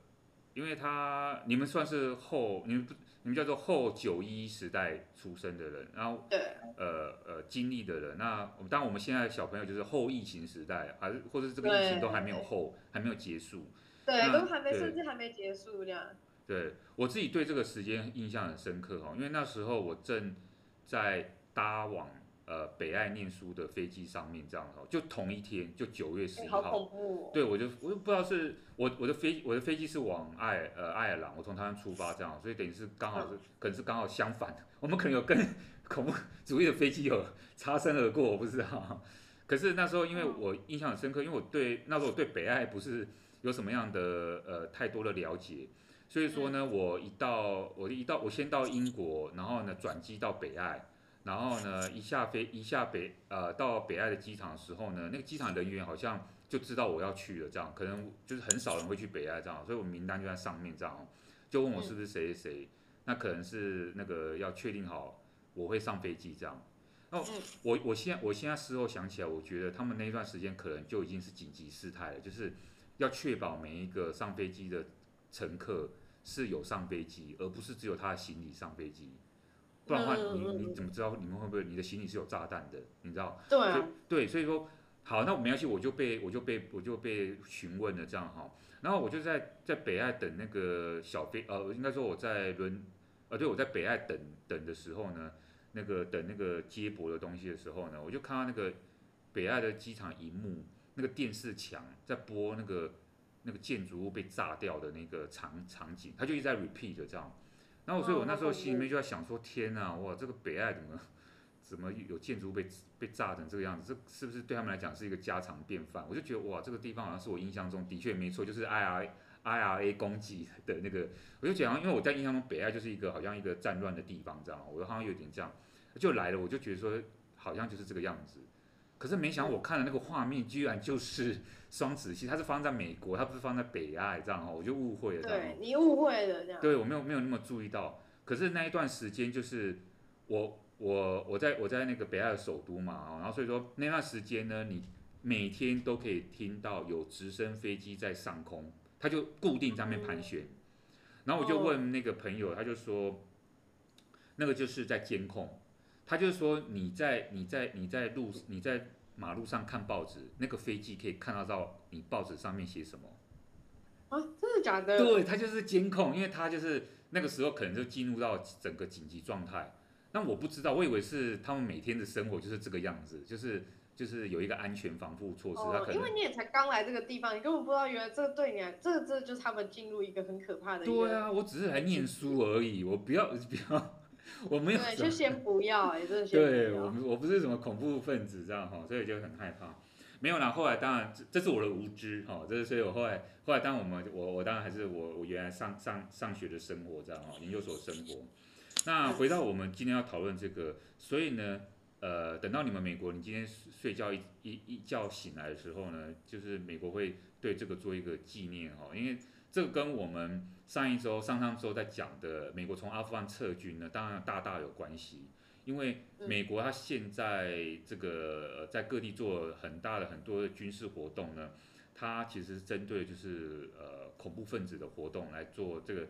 因为他你们算是后，你们不，你们叫做后九一时代出生的人，然后对，呃呃经历的人，那我们当然我们现在的小朋友就是后疫情时代，还是或者是这个疫情都还没有后，还没有结束，对，都还没，甚至还没结束这样。对，我自己对这个时间印象很深刻哈，因为那时候我正在搭往呃北爱念书的飞机上面，这样哈，就同一天，就九月十一号。好恐怖哦。对，我就我就不知道是我我的飞我的飞机是往爱呃爱尔兰，我从台湾出发这样，所以等于是刚好是、嗯、可能是刚好相反，我们可能有跟恐怖主义的飞机有擦身而过，我不知道。可是那时候因为我印象很深刻，因为我对那时候我对北爱不是有什么样的呃太多的了解。所以说呢，我一到，我一到，我先到英国，然后呢转机到北爱，然后呢一下飞一下北，呃到北爱的机场的时候呢，那个机场人员好像就知道我要去了，这样可能就是很少人会去北爱这样，所以我名单就在上面这样，就问我是不是谁谁谁，那可能是那个要确定好我会上飞机这样。哦我我现在我现在事后想起来，我觉得他们那一段时间可能就已经是紧急事态了，就是要确保每一个上飞机的。乘客是有上飞机，而不是只有他的行李上飞机，不然的话你，你你怎么知道你们会不会你的行李是有炸弹的？你知道？对啊。对，所以说，好，那我没关系，我就被我就被我就被询问了这样哈，然后我就在在北爱等那个小飞，呃，应该说我在伦，呃，对，我在北爱等等的时候呢，那个等那个接驳的东西的时候呢，我就看到那个北爱的机场荧幕，那个电视墙在播那个。那个建筑物被炸掉的那个场场景，他就一直在 repeat 这样，然后所以我那时候心里面就在想说，天呐，哇，这个北爱怎么 怎么有建筑物被被炸成这个样子？这是不是对他们来讲是一个家常便饭？我就觉得哇，这个地方好像是我印象中的确没错，就是 IRA IRA 攻击的那个，我就讲，因为我在印象中北爱就是一个好像一个战乱的地方，这样，我好像有点这样，就来了，我就觉得说好像就是这个样子，可是没想到我看的那个画面居然就是。双子星，它是放在美国，它不是放在北爱这样哈，我就误会了。对，你误会了这样。对，我没有没有那么注意到。可是那一段时间就是我我我在我在那个北爱的首都嘛，然后所以说那段时间呢，你每天都可以听到有直升飞机在上空，它就固定在那边盘旋。然后我就问那个朋友，他就说，那个就是在监控。他就是说，你在你在你在路你在马路上看报纸，那个飞机可以看得到你报纸上面写什么。啊，真的假的？对，他就是监控，因为他就是那个时候可能就进入到整个紧急状态。那我不知道，我以为是他们每天的生活就是这个样子，就是就是有一个安全防护措施。他可能因为你也才刚来这个地方，你根本不知道原来这个对你，这这就是他们进入一个很可怕的。对啊，我只是来念书而已，我不要 不要。我没有，对，就先不要哎、欸，真的先不要。对我，我不是什么恐怖分子这样哈，所以就很害怕。没有啦，后来当然这这是我的无知哈，这是所以我后来后来当然我们我我当然还是我我原来上上上学的生活这样哈，研究所生活。那回到我们今天要讨论这个，所以呢，呃，等到你们美国，你今天睡觉一一一觉醒来的时候呢，就是美国会对这个做一个纪念哈，因为。这个跟我们上一周、上上周在讲的美国从阿富汗撤军呢，当然大大有关系。因为美国它现在这个在各地做很大的很多的军事活动呢，它其实是针对就是呃恐怖分子的活动来做这个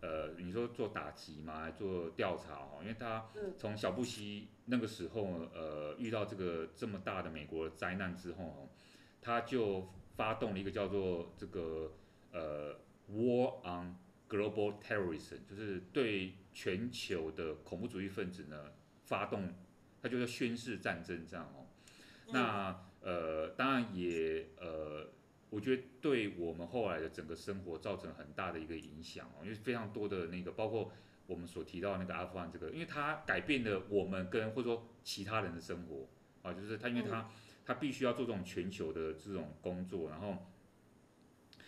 呃你说做打击嘛，来做调查哦。因为他从小布希那个时候呃遇到这个这么大的美国的灾难之后，他就发动了一个叫做这个。呃，War on Global Terrorism 就是对全球的恐怖主义分子呢发动，他就是宣誓战争这样哦。那呃，当然也呃，我觉得对我们后来的整个生活造成很大的一个影响哦，因为非常多的那个，包括我们所提到那个阿富汗这个，因为它改变了我们跟或者说其他人的生活啊，就是他因为他他必须要做这种全球的这种工作，然后。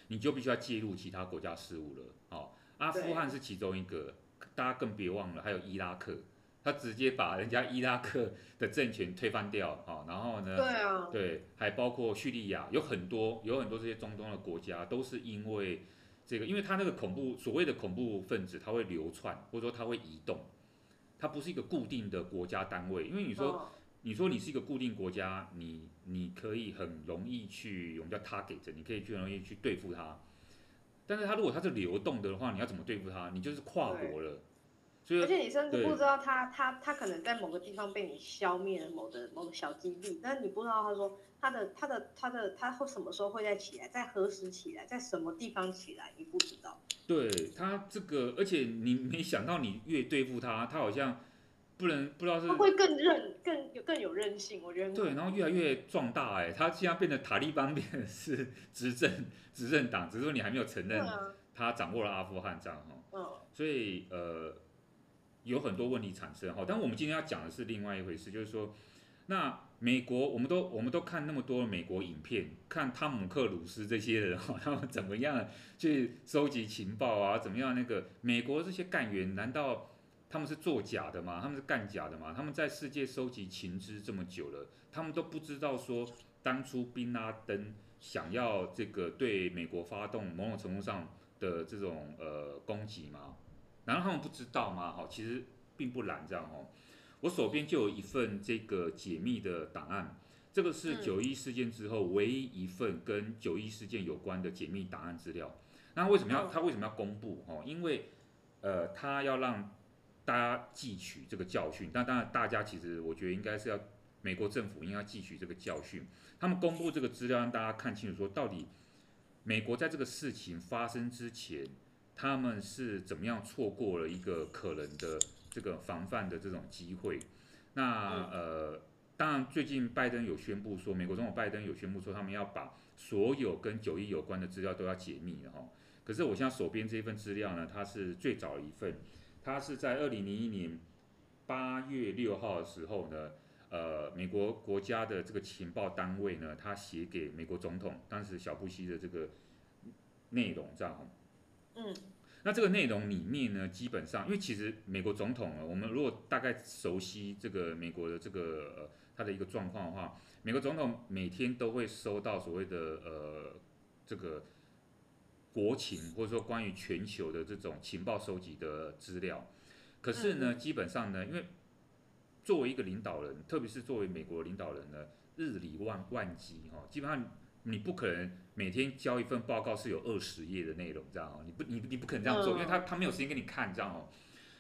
你就必须要介入其他国家事务了，哦，阿富汗是其中一个，大家更别忘了还有伊拉克，他直接把人家伊拉克的政权推翻掉，哦，然后呢，对啊，对，还包括叙利亚，有很多有很多这些中东的国家都是因为这个，因为他那个恐怖所谓的恐怖分子，他会流窜或者说他会移动，他不是一个固定的国家单位，因为你说。哦你说你是一个固定国家，你你可以很容易去，我们叫 target，你可以去很容易去对付它。但是它如果它是流动的话，你要怎么对付它？你就是跨国了。所以，而且你甚至不知道它它它可能在某个地方被你消灭了某的某个小基地，但是你不知道他说它的它的它的它会什么时候会再起来，在何时起来，在什么地方起来，你不知道。对它这个，而且你没想到，你越对付它，它好像。不能不知道是，他会更韧更有更有韧性，我觉得。对，然后越来越壮大哎，他现在变得塔利班变成是 执政执政党，只是说你还没有承认他掌握了阿富汗这样哈。嗯。所以呃，有很多问题产生哈，但我们今天要讲的是另外一回事，就是说，那美国我们都我们都看那么多美国影片，看汤姆克鲁斯这些人哈，他们怎么样去收集情报啊？怎么样那个美国这些干员难道？他们是作假的吗？他们是干假的吗？他们在世界收集情资这么久了，他们都不知道说当初宾拉登想要这个对美国发动某种程度上的这种呃攻击吗？难道他们不知道吗？好，其实并不然这样哦。我手边就有一份这个解密的档案，这个是九一事件之后唯一一份跟九一事件有关的解密档案资料。那为什么要他为什么要公布？哦，因为呃，他要让。大家汲取这个教训，但当然，大家其实我觉得应该是要美国政府应该汲取这个教训。他们公布这个资料，让大家看清楚，说到底美国在这个事情发生之前，他们是怎么样错过了一个可能的这个防范的这种机会。那呃，当然最近拜登有宣布说，美国总统拜登有宣布说，他们要把所有跟九一有关的资料都要解密了哈。可是我现在手边这一份资料呢，它是最早一份。他是在二零零一年八月六号的时候呢，呃，美国国家的这个情报单位呢，他写给美国总统当时小布希的这个内容，这样。嗯。那这个内容里面呢，基本上，因为其实美国总统呢，我们如果大概熟悉这个美国的这个呃他的一个状况的话，美国总统每天都会收到所谓的呃这个。国情或者说关于全球的这种情报收集的资料，可是呢，基本上呢，因为作为一个领导人，特别是作为美国领导人呢，日理万万机哈，基本上你不可能每天交一份报告是有二十页的内容，这样哦，你不你你不可能这样做，因为他他没有时间给你看，这样哦。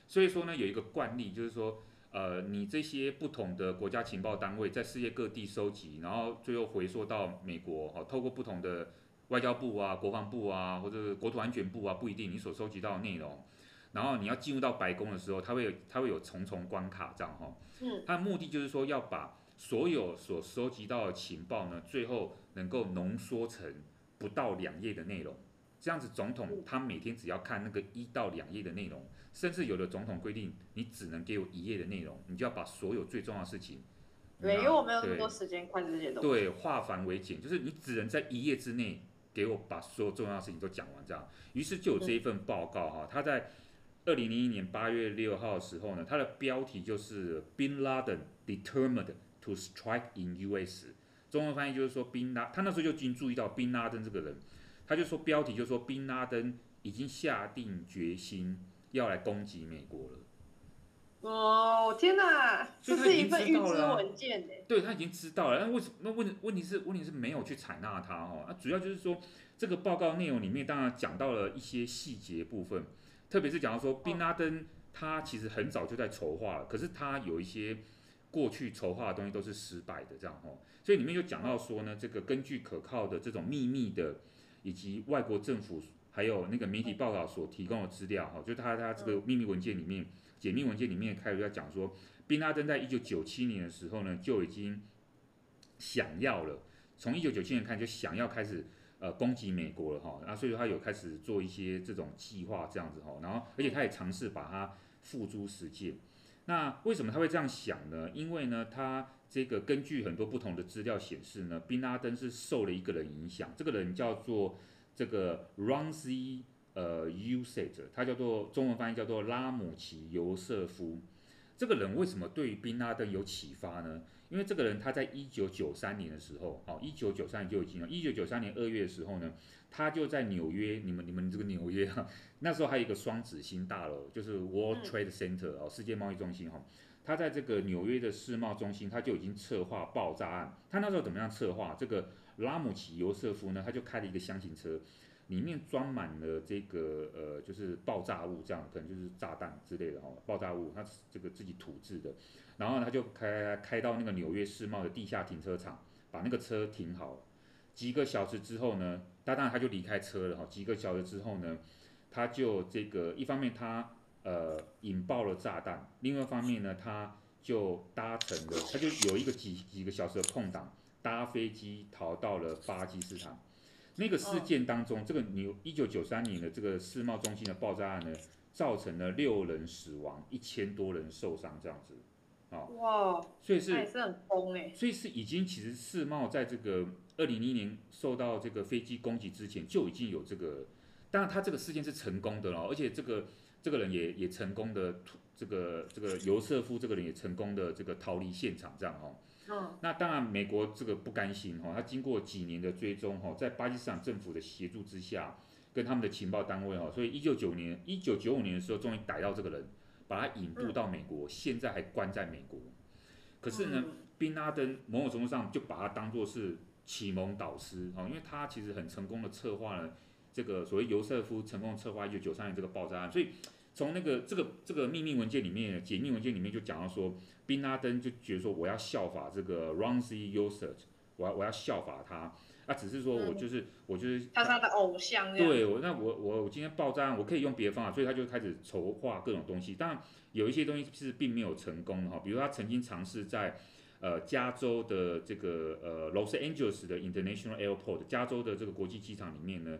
所以说呢，有一个惯例就是说，呃，你这些不同的国家情报单位在世界各地收集，然后最后回溯到美国哈，透过不同的外交部啊、国防部啊，或者国土安全部啊，不一定你所收集到的内容。然后你要进入到白宫的时候，它会有它会有重重关卡，这样哈。嗯。它的目的就是说要把所有所收集到的情报呢，最后能够浓缩成不到两页的内容。这样子，总统他每天只要看那个一到两页的内容，甚至有的总统规定你只能给我一页的内容，你就要把所有最重要的事情。对，因为我没有那么多时间看这些东西。对，化繁为简，就是你只能在一页之内给我把所有重要的事情都讲完，这样。于是就有这一份报告哈，他在。二零零一年八月六号的时候呢，它的标题就是 Bin Laden determined to strike in U.S.，中文翻译就是说宾拉，他那时候就已经注意到宾拉登这个人，他就说标题就说宾拉登已经下定决心要来攻击美国了。哦天哪，这是一份预知文件呢？对，他已经知道了，那为什么？那问问题是问题是没有去采纳他哦，那主要就是说这个报告内容里面当然讲到了一些细节部分。特别是讲到说，宾拉登他其实很早就在筹划了，可是他有一些过去筹划的东西都是失败的，这样哦，所以里面就讲到说呢，这个根据可靠的这种秘密的，以及外国政府还有那个媒体报道所提供的资料哈，就他他这个秘密文件里面，解密文件里面开始要讲说，宾拉登在一九九七年的时候呢，就已经想要了，从一九九七年开始就想要开始。呃，攻击美国了哈，那所以说他有开始做一些这种计划这样子哈，然后而且他也尝试把它付诸实践。那为什么他会这样想呢？因为呢，他这个根据很多不同的资料显示呢，宾拉登是受了一个人影响，这个人叫做这个 Ramzi 呃 Yousef，他叫做中文翻译叫做拉姆齐尤瑟夫。这个人为什么对宾拉登有启发呢？因为这个人他在一九九三年的时候，哦，一九九三年就已经了。一九九三年二月的时候呢，他就在纽约，你们你们这个纽约哈，那时候还有一个双子星大楼，就是 World Trade Center 哦，世界贸易中心哈。他在这个纽约的世贸中心，他就已经策划爆炸案。他那时候怎么样策划？这个拉姆齐尤瑟夫呢，他就开了一个厢型车。里面装满了这个呃，就是爆炸物，这样可能就是炸弹之类的哈，爆炸物，他这个自己土制的，然后他就开开到那个纽约世贸的地下停车场，把那个车停好。几个小时之后呢，当然他就离开车了哈。几个小时之后呢，他就这个一方面他呃引爆了炸弹，另外一方面呢，他就搭乘了，他就有一个几几个小时的空档，搭飞机逃到了巴基斯坦。那个事件当中，这个纽一九九三年的这个世贸中心的爆炸案呢，造成了六人死亡，一千多人受伤，这样子，啊，哇，所以是还是很疯哎，所以是已经其实世贸在这个二零零一年受到这个飞机攻击之前就已经有这个，当然他这个事件是成功的了，而且这个这个人也也成功的，这个这个尤瑟夫这个人也成功的这个逃离现场，这样哦。嗯，那当然，美国这个不甘心哈，他经过几年的追踪哈，在巴基斯坦政府的协助之下，跟他们的情报单位哈，所以一九九年、一九九五年的时候，终于逮到这个人，把他引渡到美国，现在还关在美国。可是呢，宾拉登某种程度上就把他当作是启蒙导师哈，因为他其实很成功的策划了这个所谓尤瑟夫成功策划一九九三年这个爆炸案，所以。从那个这个这个秘密文件里面，解密文件里面就讲到说，宾拉登就觉得说我要效法这个 Ramzi Yousef，我要我要效法他，啊，只是说我就是、嗯、我就是他是他的偶像。对，我那我我我今天爆炸，我可以用别的方法，所以他就开始筹划各种东西。当然有一些东西是并没有成功的哈，比如他曾经尝试在呃加州的这个呃 Los Angeles 的 International Airport，加州的这个国际机场里面呢，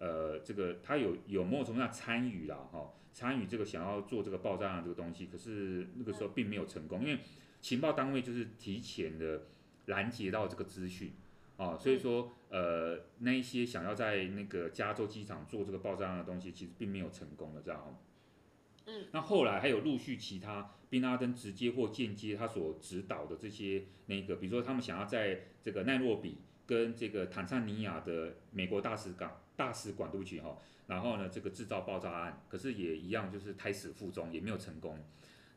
呃这个他有有某种程度上参与了哈。参与这个想要做这个爆炸案这个东西，可是那个时候并没有成功，因为情报单位就是提前的拦截到这个资讯，啊，所以说呃那一些想要在那个加州机场做这个爆炸案的东西，其实并没有成功的这样。嗯，那后来还有陆续其他宾拉登直接或间接他所指导的这些那个，比如说他们想要在这个奈洛比跟这个坦桑尼亚的美国大使馆大使馆，对不起哈。然后呢，这个制造爆炸案，可是也一样，就是胎死腹中，也没有成功。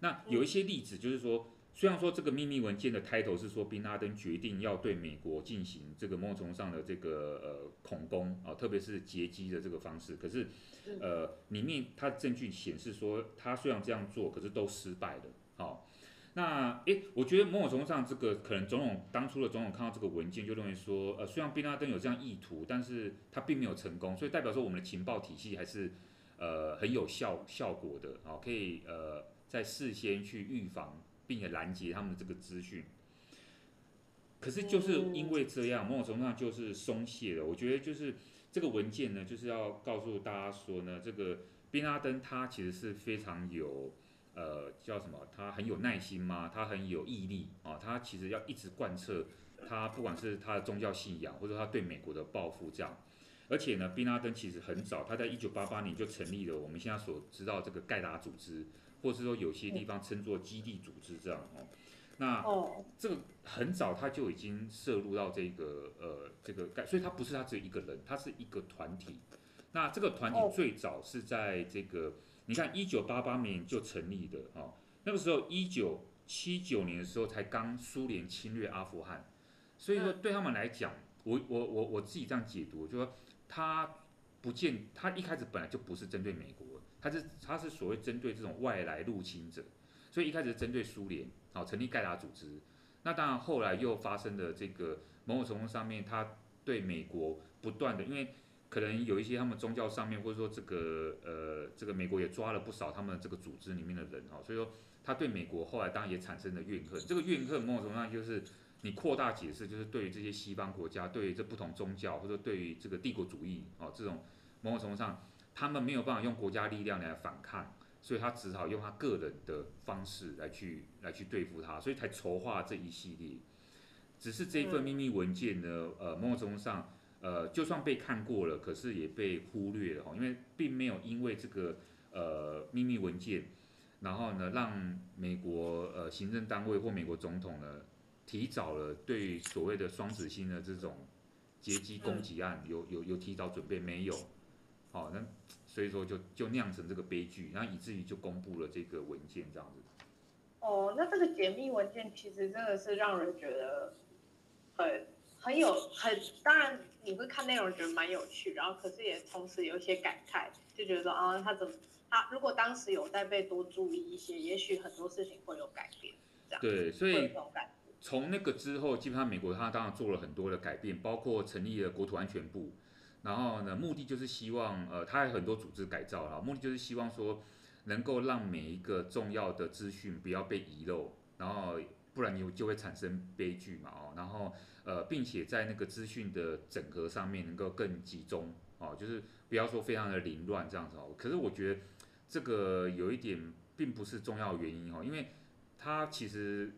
那有一些例子，就是说，虽然说这个秘密文件的 title 是说宾拉登决定要对美国进行这个某种程度上的这个呃恐攻啊，特别是劫机的这个方式，可是呃里面它的证据显示说他虽然这样做，可是都失败了。好，那诶，我觉得某种程度上这个可能总统当初的总统看到这个文件就认为说，呃，虽然宾拉登有这样意图，但是他并没有成功，所以代表说我们的情报体系还是呃很有效效果的啊，可以呃在事先去预防。并且拦截他们的这个资讯，可是就是因为这样，某种程度上就是松懈了。我觉得就是这个文件呢，就是要告诉大家说呢，这个宾拉登他其实是非常有呃叫什么，他很有耐心吗？他很有毅力啊，他其实要一直贯彻他不管是他的宗教信仰，或者他对美国的抱负这样。而且呢，宾拉登其实很早，他在一九八八年就成立了我们现在所知道这个盖达组织。或是说有些地方称作基地组织这样哦，那这个很早他就已经涉入到这个呃这个盖，所以他不是他只有一个人，他是一个团体。那这个团体最早是在这个你看一九八八年就成立的哦，那个时候一九七九年的时候才刚苏联侵略阿富汗，所以说对他们来讲，我我我我自己这样解读，就说他不见他一开始本来就不是针对美国。他是他是所谓针对这种外来入侵者，所以一开始是针对苏联，好成立盖达组织。那当然后来又发生了这个某种程度上面，他对美国不断的，因为可能有一些他们宗教上面，或者说这个呃这个美国也抓了不少他们这个组织里面的人哈，所以说他对美国后来当然也产生了怨恨。这个怨恨某种程度上就是你扩大解释，就是对于这些西方国家，对于这不同宗教，或者对于这个帝国主义哦这种某种程度上。他们没有办法用国家力量来反抗，所以他只好用他个人的方式来去来去对付他，所以才筹划这一系列。只是这份秘密文件呢，呃，某种程度上，呃，就算被看过了，可是也被忽略了哈，因为并没有因为这个呃秘密文件，然后呢，让美国呃行政单位或美国总统呢，提早了对所谓的双子星的这种劫机攻击案有有有提早准备没有？好，那所以说就就酿成这个悲剧，然后以至于就公布了这个文件这样子。哦，那这个解密文件其实真的是让人觉得很很有很，当然你会看内容觉得蛮有趣，然后可是也同时有一些感慨，就觉得说啊，他怎么他如果当时有再被多注意一些，也许很多事情会有改变。这样对，所以从那个之后，基本上美国他当然做了很多的改变，包括成立了国土安全部。然后呢，目的就是希望，呃，他还有很多组织改造啊，目的就是希望说，能够让每一个重要的资讯不要被遗漏，然后不然你就会产生悲剧嘛，哦，然后呃，并且在那个资讯的整合上面能够更集中，哦，就是不要说非常的凌乱这样子哦。可是我觉得这个有一点并不是重要原因哦，因为他其实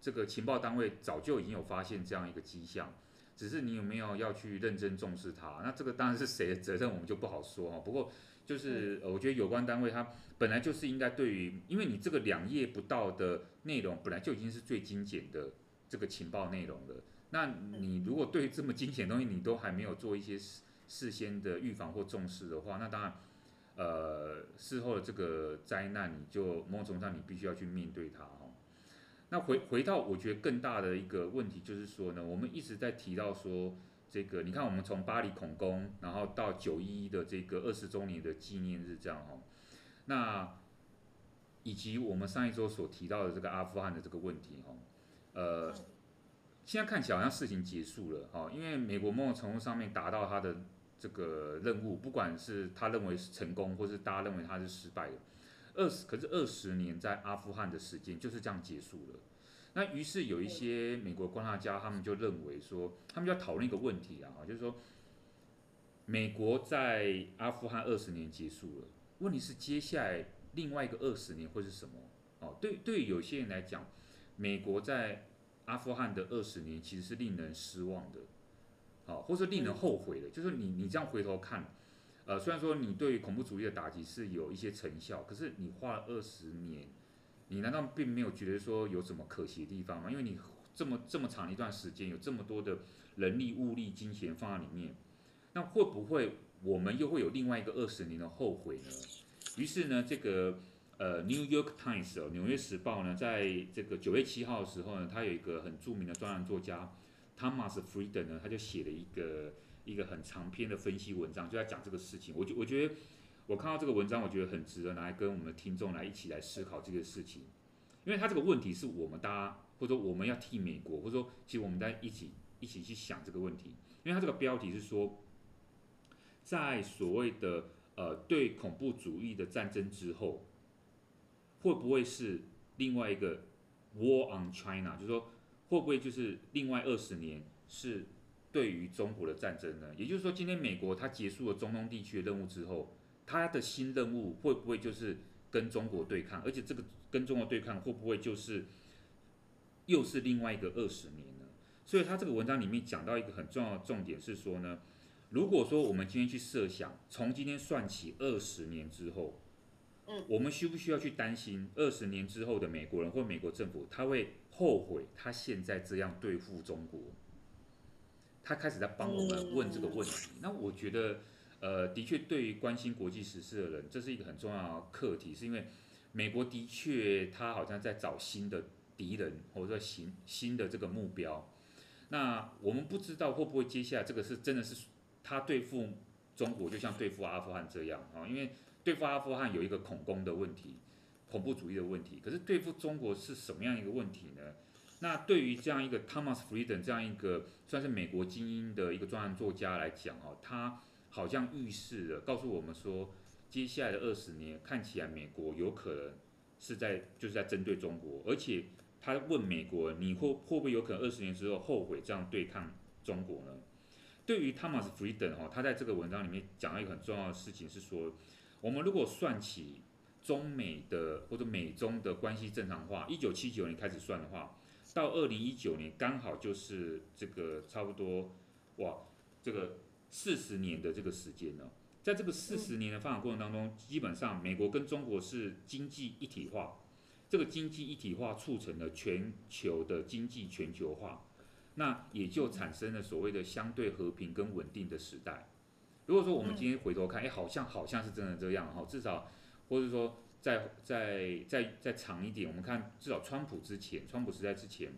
这个情报单位早就已经有发现这样一个迹象。只是你有没有要去认真重视它？那这个当然是谁的责任，我们就不好说哦。不过就是呃，我觉得有关单位它本来就是应该对于，因为你这个两页不到的内容本来就已经是最精简的这个情报内容了。那你如果对这么精简的东西你都还没有做一些事事先的预防或重视的话，那当然呃事后的这个灾难你就某种程度上你必须要去面对它哈。那回回到我觉得更大的一个问题就是说呢，我们一直在提到说这个，你看我们从巴黎恐攻，然后到九一一的这个二十周年的纪念日这样哈，那以及我们上一周所提到的这个阿富汗的这个问题哈，呃，现在看起来好像事情结束了哈，因为美国某种程度上面达到他的这个任务，不管是他认为是成功，或是大家认为他是失败的。二十，可是二十年在阿富汗的时间就是这样结束了。那于是有一些美国观察家，他们就认为说，他们就要讨论一个问题啊，就是说，美国在阿富汗二十年结束了，问题是接下来另外一个二十年会是什么？哦，对，对有些人来讲，美国在阿富汗的二十年其实是令人失望的，好，或是令人后悔的，就是你你这样回头看。呃，虽然说你对于恐怖主义的打击是有一些成效，可是你花了二十年，你难道并没有觉得说有什么可惜的地方吗？因为你这么这么长一段时间，有这么多的人力、物力、金钱放在里面，那会不会我们又会有另外一个二十年的后悔呢？于是呢，这个呃《New York Times》哦，《纽约时报》呢，在这个九月七号的时候呢，他有一个很著名的专栏作家 Thomas Frieden 呢，他就写了一个一个很长篇的分析文章，就在讲这个事情。我觉我觉得我看到这个文章，我觉得很值得拿来跟我们的听众来一起来思考这个事情，因为他这个问题是我们大家，或者说我们要替美国，或者说其实我们在一起一起去想这个问题，因为他这个标题是说，在所谓的呃对恐怖主义的战争之后。会不会是另外一个 War on China？就是说，会不会就是另外二十年是对于中国的战争呢？也就是说，今天美国它结束了中东地区的任务之后，它的新任务会不会就是跟中国对抗？而且这个跟中国对抗会不会就是又是另外一个二十年呢？所以他这个文章里面讲到一个很重要的重点是说呢，如果说我们今天去设想，从今天算起二十年之后。嗯，我们需不需要去担心二十年之后的美国人或美国政府，他会后悔他现在这样对付中国？他开始在帮我们问这个问题。那我觉得，呃，的确，对于关心国际时事的人，这是一个很重要的课题，是因为美国的确他好像在找新的敌人，或者说新新的这个目标。那我们不知道会不会接下来这个是真的是他对付中国，就像对付阿富汗这样啊？因为对付阿富汗有一个恐攻的问题，恐怖主义的问题。可是对付中国是什么样一个问题呢？那对于这样一个 Thomas Frieden 这样一个算是美国精英的一个专栏作家来讲，哦，他好像预示了，告诉我们说，接下来的二十年看起来美国有可能是在就是在针对中国，而且他问美国，你会会不会有可能二十年之后后悔这样对抗中国呢？对于 Thomas Frieden 哦，他在这个文章里面讲了一个很重要的事情是说。我们如果算起中美的或者美中的关系正常化，一九七九年开始算的话，到二零一九年刚好就是这个差不多哇，这个四十年的这个时间呢。在这个四十年的发展过程当中，基本上美国跟中国是经济一体化，这个经济一体化促成了全球的经济全球化，那也就产生了所谓的相对和平跟稳定的时代。如果说我们今天回头看，哎，好像好像是真的这样哈，至少，或者说再再再再长一点，我们看至少川普之前，川普时代之前，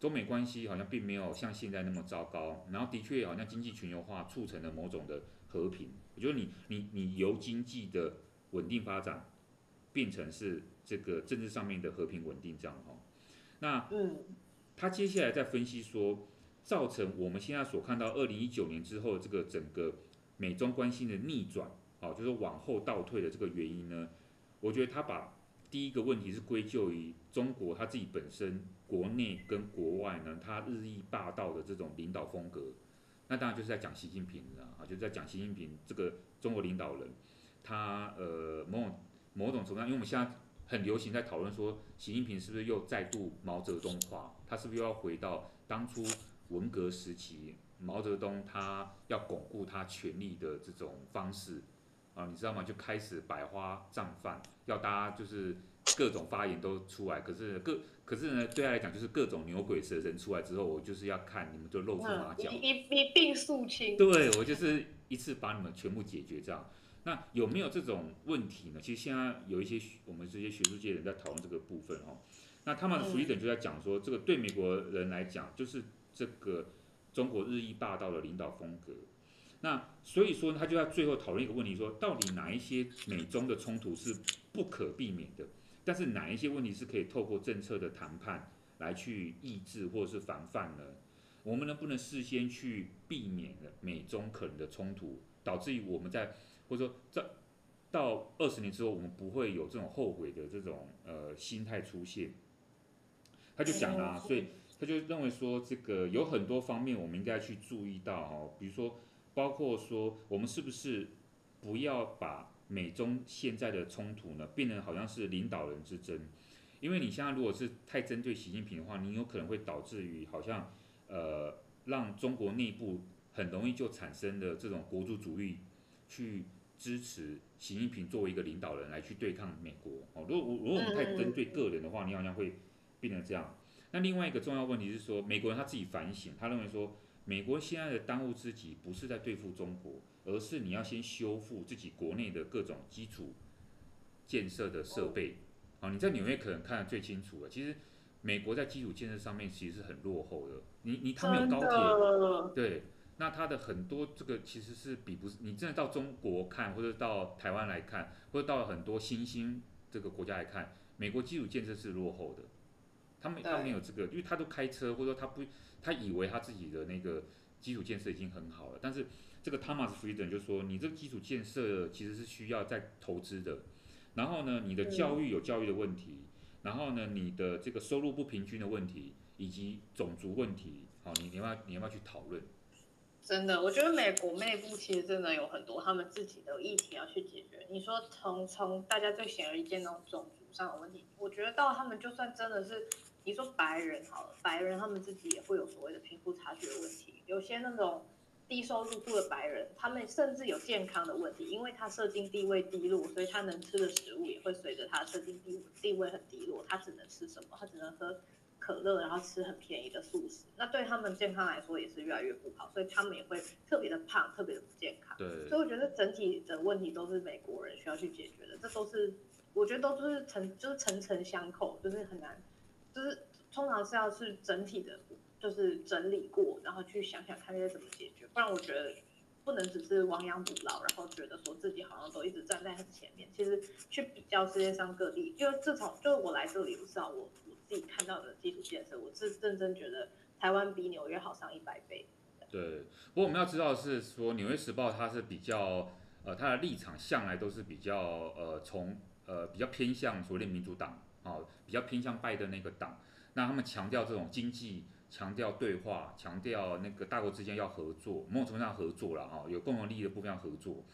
中美关系好像并没有像现在那么糟糕，然后的确好像经济全球化促成了某种的和平。我觉得你你你由经济的稳定发展，变成是这个政治上面的和平稳定这样哈。那他接下来在分析说，造成我们现在所看到二零一九年之后这个整个。美中关系的逆转，哦，就是往后倒退的这个原因呢，我觉得他把第一个问题是归咎于中国他自己本身国内跟国外呢，他日益霸道的这种领导风格。那当然就是在讲习近平了啊，就是在讲习近平这个中国领导人，他呃某种某种程度上，因为我们现在很流行在讨论说，习近平是不是又再度毛泽东化，他是不是又要回到当初文革时期？毛泽东他要巩固他权力的这种方式啊，你知道吗？就开始百花绽放，要大家就是各种发言都出来。可是各可是呢，对他来讲就是各种牛鬼蛇神出来之后，我就是要看你们就露出马脚，一一并肃清。对，我就是一次把你们全部解决这样。那有没有这种问题呢？其实现在有一些我们这些学术界人在讨论这个部分哦。那他们的福利等就在讲说，这个对美国人来讲就是这个。中国日益霸道的领导风格，那所以说他就在最后讨论一个问题说，说到底哪一些美中的冲突是不可避免的，但是哪一些问题是可以透过政策的谈判来去抑制或者是防范呢？我们能不能事先去避免了美中可能的冲突，导致于我们在或者说在到二十年之后，我们不会有这种后悔的这种呃心态出现？他就讲了，所以。他就认为说，这个有很多方面我们应该去注意到哦，比如说，包括说我们是不是不要把美中现在的冲突呢变成好像是领导人之争，因为你现在如果是太针对习近平的话，你有可能会导致于好像呃让中国内部很容易就产生的这种国族主义去支持习近平作为一个领导人来去对抗美国哦。如果如果我们太针对个人的话，你好像会变成这样。那另外一个重要问题是说，美国人他自己反省，他认为说，美国现在的当务之急不是在对付中国，而是你要先修复自己国内的各种基础建设的设备，啊、哦，你在纽约可能看得最清楚了。其实美国在基础建设上面其实是很落后的。你你他们有高铁，对，那它的很多这个其实是比不是，你真的到中国看，或者到台湾来看，或者到很多新兴这个国家来看，美国基础建设是落后的。他没他没有这个，因为他都开车，或者说他不，他以为他自己的那个基础建设已经很好了，但是。这个 Thomas Frieden 就说，你这个基础建设其实是需要再投资的。然后呢，你的教育有教育的问题，然后呢，你的这个收入不平均的问题，以及种族问题，好，你你要你要不要去讨论？真的，我觉得美国内部其实真的有很多他们自己的议题要去解决。你说从从大家最显而易见那种种族上的问题，我觉得到他们就算真的是你说白人好了，白人他们自己也会有所谓的贫富差距的问题，有些那种。低收入户的白人，他们甚至有健康的问题，因为他社经地位低落，所以他能吃的食物也会随着他社经地地位很低落，他只能吃什么？他只能喝可乐，然后吃很便宜的素食。那对他们健康来说也是越来越不好，所以他们也会特别的胖，特别的不健康。对。所以我觉得整体的问题都是美国人需要去解决的，这都是我觉得都是层就是层层相扣，就是很难，就是通常是要是整体的。就是整理过，然后去想想看那些怎么解决，不然我觉得不能只是亡羊补牢，然后觉得说自己好像都一直站在很前面。其实去比较世界上各地，就自从就是我来这里，至少我我自己看到的基础建设，我是认真觉得台湾比纽约好上一百倍。对，不过我们要知道的是说，《纽约时报》它是比较呃，它的立场向来都是比较呃，从呃比较偏向所谓民主党哦，比较偏向拜登那个党，那他们强调这种经济。强调对话，强调那个大国之间要合作，某种程度上合作了哈，有共同利益的部分要合作。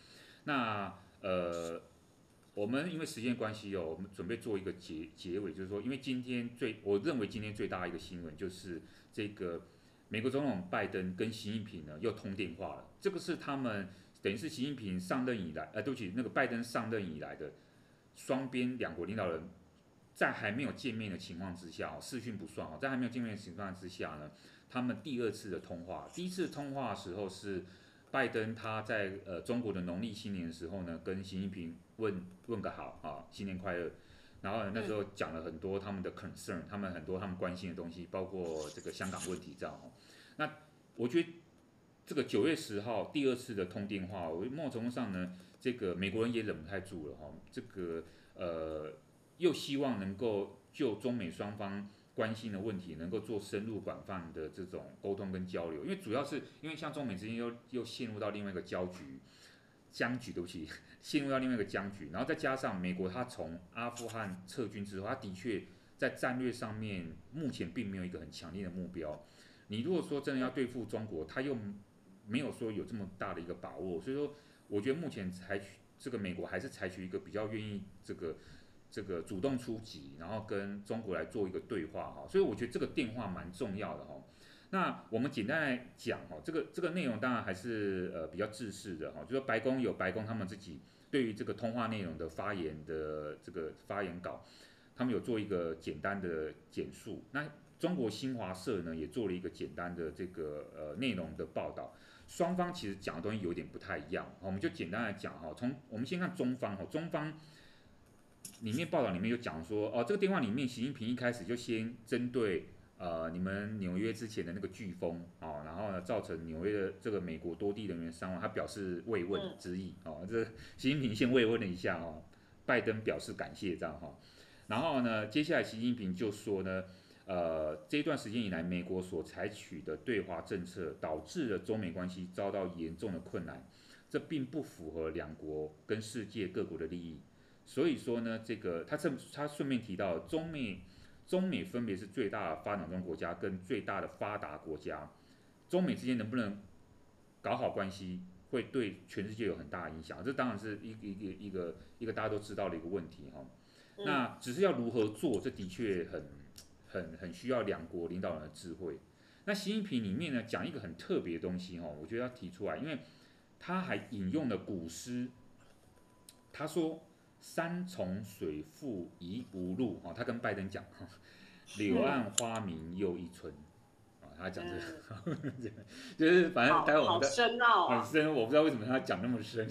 那呃，我们因为时间关系哦，我们准备做一个结结尾，就是说，因为今天最，我认为今天最大的一个新闻就是这个美国总统拜登跟习近平呢又通电话了，这个是他们等于是习近平上任以来，呃，对不起，那个拜登上任以来的双边两国领导人。在还没有见面的情况之下，视讯不算哦，在还没有见面的情况之下呢，他们第二次的通话，第一次通话的时候是拜登他在呃中国的农历新年的时候呢，跟习近平问问个好啊，新年快乐，然后那时候讲了很多他们的 concern，他们很多他们关心的东西，包括这个香港问题这样哦。那我觉得这个九月十号第二次的通电话，我某种程度上呢，这个美国人也忍不太住了哈，这个呃。又希望能够就中美双方关心的问题，能够做深入广泛的这种沟通跟交流，因为主要是因为像中美之间又又陷入到另外一个僵局，僵局对不起，陷入到另外一个僵局，然后再加上美国它从阿富汗撤军之后，它的确在战略上面目前并没有一个很强烈的目标。你如果说真的要对付中国，它又没有说有这么大的一个把握，所以说我觉得目前采取这个美国还是采取一个比较愿意这个。这个主动出击，然后跟中国来做一个对话哈，所以我觉得这个电话蛮重要的哈。那我们简单来讲哈，这个这个内容当然还是呃比较制式的哈，就说白宫有白宫他们自己对于这个通话内容的发言的这个发言稿，他们有做一个简单的简述。那中国新华社呢也做了一个简单的这个呃内容的报道，双方其实讲的东西有点不太一样，我们就简单来讲哈，从我们先看中方哈，中方。里面报道里面有讲说，哦，这个电话里面，习近平一开始就先针对呃你们纽约之前的那个飓风哦，然后呢造成纽约的这个美国多地人员伤亡，他表示慰问之意哦，这习近平先慰问了一下哦，拜登表示感谢这样哈，然后呢，接下来习近平就说呢，呃，这一段时间以来，美国所采取的对华政策导致了中美关系遭到严重的困难，这并不符合两国跟世界各国的利益。所以说呢，这个他顺他顺便提到，中美中美分别是最大的发展中国家跟最大的发达国家，中美之间能不能搞好关系，会对全世界有很大的影响。这当然是一个一个一个一个大家都知道的一个问题哈。那只是要如何做，这的确很很很需要两国领导人的智慧。那习近平里面呢，讲一个很特别的东西哈，我觉得要提出来，因为他还引用了古诗，他说。山重水复疑无路，哦，他跟拜登讲，柳暗花明又一村，啊，他讲这个，嗯、就是反正待会我们的深奥、啊、很深，我不知道为什么他讲那么深，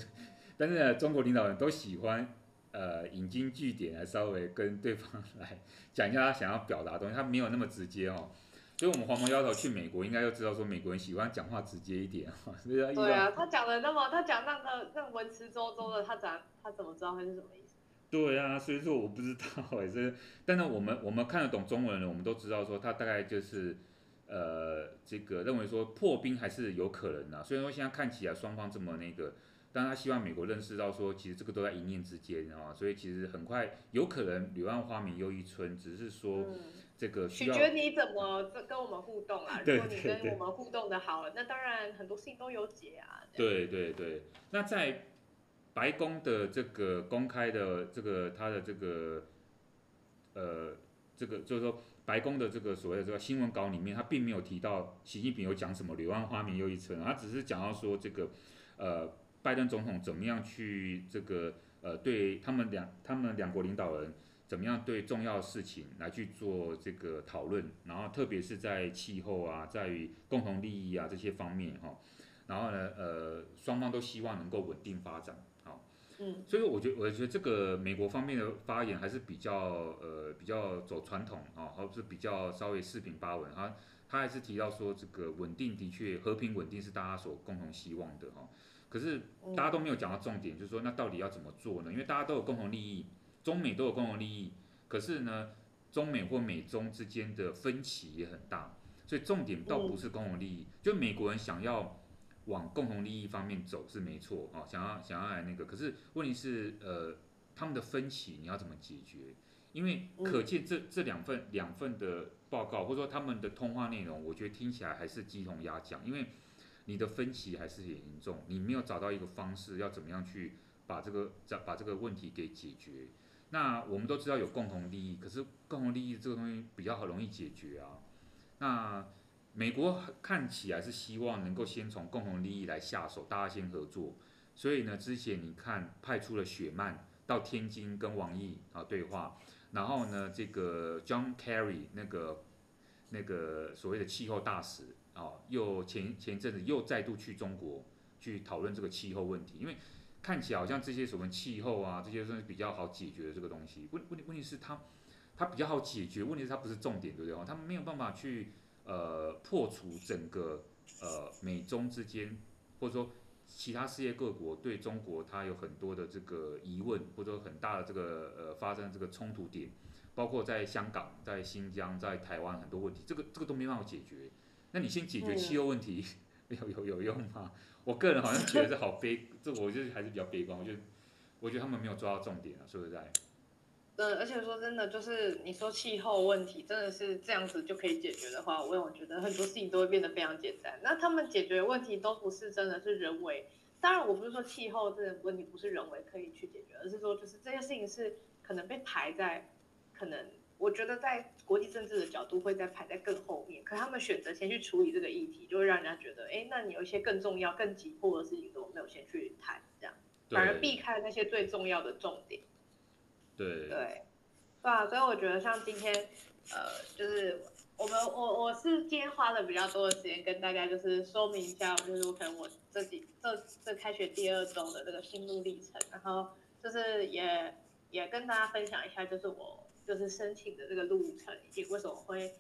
但是呢，中国领导人都喜欢，呃引经据典来稍微跟对方来讲一下他想要表达的东西，他没有那么直接哦。所以，我们黄毛丫头去美国，应该就知道说美国人喜欢讲话直接一点哈。对啊，他讲的那么，他讲那个那文词绉绉的，他讲他怎么知道会是什么意思？对啊，所以说我不知道哎，这但是我们我们看得懂中文的，我们都知道说他大概就是呃这个认为说破冰还是有可能的。虽然说现在看起来双方这么那个，但他希望美国认识到说其实这个都在一念之间啊，所以其实很快有可能柳暗花明又一村，只是说。嗯这个需要取决你怎么跟我们互动啊。如果你跟我们互动的好，那当然很多事情都有解啊。对对对，那在白宫的这个公开的这个他的这个呃这个就是说白宫的这个所谓的这个新闻稿里面，他并没有提到习近平有讲什么柳暗花明又一村，他只是讲到说这个呃拜登总统怎么样去这个呃对他们两他们两国领导人。怎么样对重要事情来去做这个讨论，然后特别是在气候啊，在于共同利益啊这些方面哈，然后呢，呃，双方都希望能够稳定发展，嗯，所以我觉得我觉得这个美国方面的发言还是比较呃比较走传统啊，或者是比较稍微四平八稳，他他还是提到说这个稳定的确和平稳定是大家所共同希望的哈，可是大家都没有讲到重点，就是说那到底要怎么做呢？因为大家都有共同利益。中美都有共同利益，可是呢，中美或美中之间的分歧也很大，所以重点倒不是共同利益。就美国人想要往共同利益方面走是没错啊，想要想要来那个，可是问题是呃，他们的分歧你要怎么解决？因为可见这这两份两份的报告或者说他们的通话内容，我觉得听起来还是鸡同鸭讲，因为你的分歧还是很严重，你没有找到一个方式要怎么样去把这个把这个问题给解决。那我们都知道有共同利益，可是共同利益这个东西比较好容易解决啊。那美国看起来是希望能够先从共同利益来下手，大家先合作。所以呢，之前你看派出了雪曼到天津跟王毅啊对话，然后呢，这个 John Kerry 那个那个所谓的气候大使啊，又前前一阵子又再度去中国去讨论这个气候问题，因为。看起来好像这些什么气候啊，这些算是比较好解决的这个东西。问问题问题是它，它比较好解决，问题是它不是重点，对不对？他们没有办法去呃破除整个呃美中之间，或者说其他世界各国对中国它有很多的这个疑问，或者说很大的这个呃发生这个冲突点，包括在香港、在新疆、在台湾很多问题，这个这个都没办法解决。那你先解决气候问题，有、嗯、有有用吗？我个人好像觉得这好悲，这我就是还是比较悲观。我觉得，我觉得他们没有抓到重点啊，说实在。嗯，而且说真的，就是你说气候问题真的是这样子就可以解决的话，我我觉得很多事情都会变得非常简单。那他们解决问题都不是真的是人为，当然我不是说气候这个问题不是人为可以去解决，而是说就是这些事情是可能被排在可能。我觉得在国际政治的角度会在排在更后面，可他们选择先去处理这个议题，就会让人家觉得，哎，那你有一些更重要、更急迫的事情，都没有先去谈，这样反而避开那些最重要的重点。对对对啊，所以我觉得像今天，呃，就是我们我我是今天花了比较多的时间跟大家就是说明一下，就是我可能我这几这这开学第二周的这个心路历程，然后就是也也跟大家分享一下，就是我。就是申请的这个路程，以及为什么会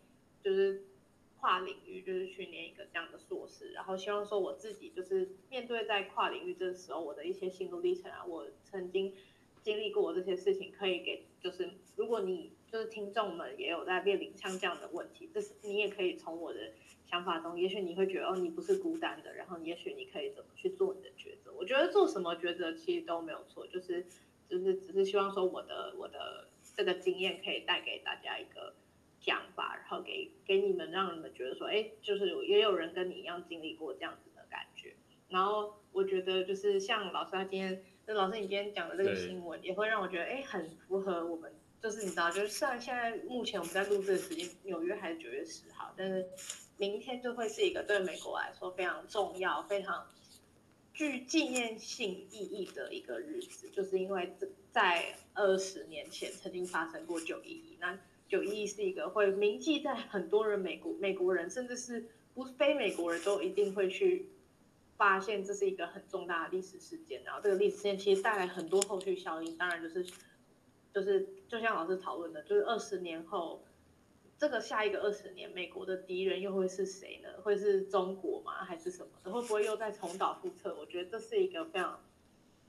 就是跨领域，就是去念一个这样的硕士，然后希望说我自己就是面对在跨领域这个时候我的一些心路历程啊，我曾经经历过这些事情，可以给就是如果你就是听众们也有在面临像这样的问题，就是你也可以从我的想法中，也许你会觉得哦，你不是孤单的，然后也许你可以怎么去做你的抉择。我觉得做什么抉择其实都没有错，就是就是只是希望说我的我的。这个经验可以带给大家一个想法，然后给给你们，让你们觉得说，哎，就是也有人跟你一样经历过这样子的感觉。然后我觉得就是像老师他今天，那老师你今天讲的这个新闻，也会让我觉得，哎，很符合我们，就是你知道，就是虽然现在目前我们在录制的时间，纽约还是九月十号，但是明天就会是一个对美国来说非常重要、非常具纪念性意义的一个日子，就是因为这。在二十年前曾经发生过九一一，那九一一是一个会铭记在很多人美国美国人甚至是不非美国人都一定会去发现这是一个很重大的历史事件，然后这个历史事件其实带来很多后续效应，当然就是就是就像老师讨论的，就是二十年后，这个下一个二十年，美国的敌人又会是谁呢？会是中国吗？还是什么？会不会又再重蹈覆辙？我觉得这是一个非常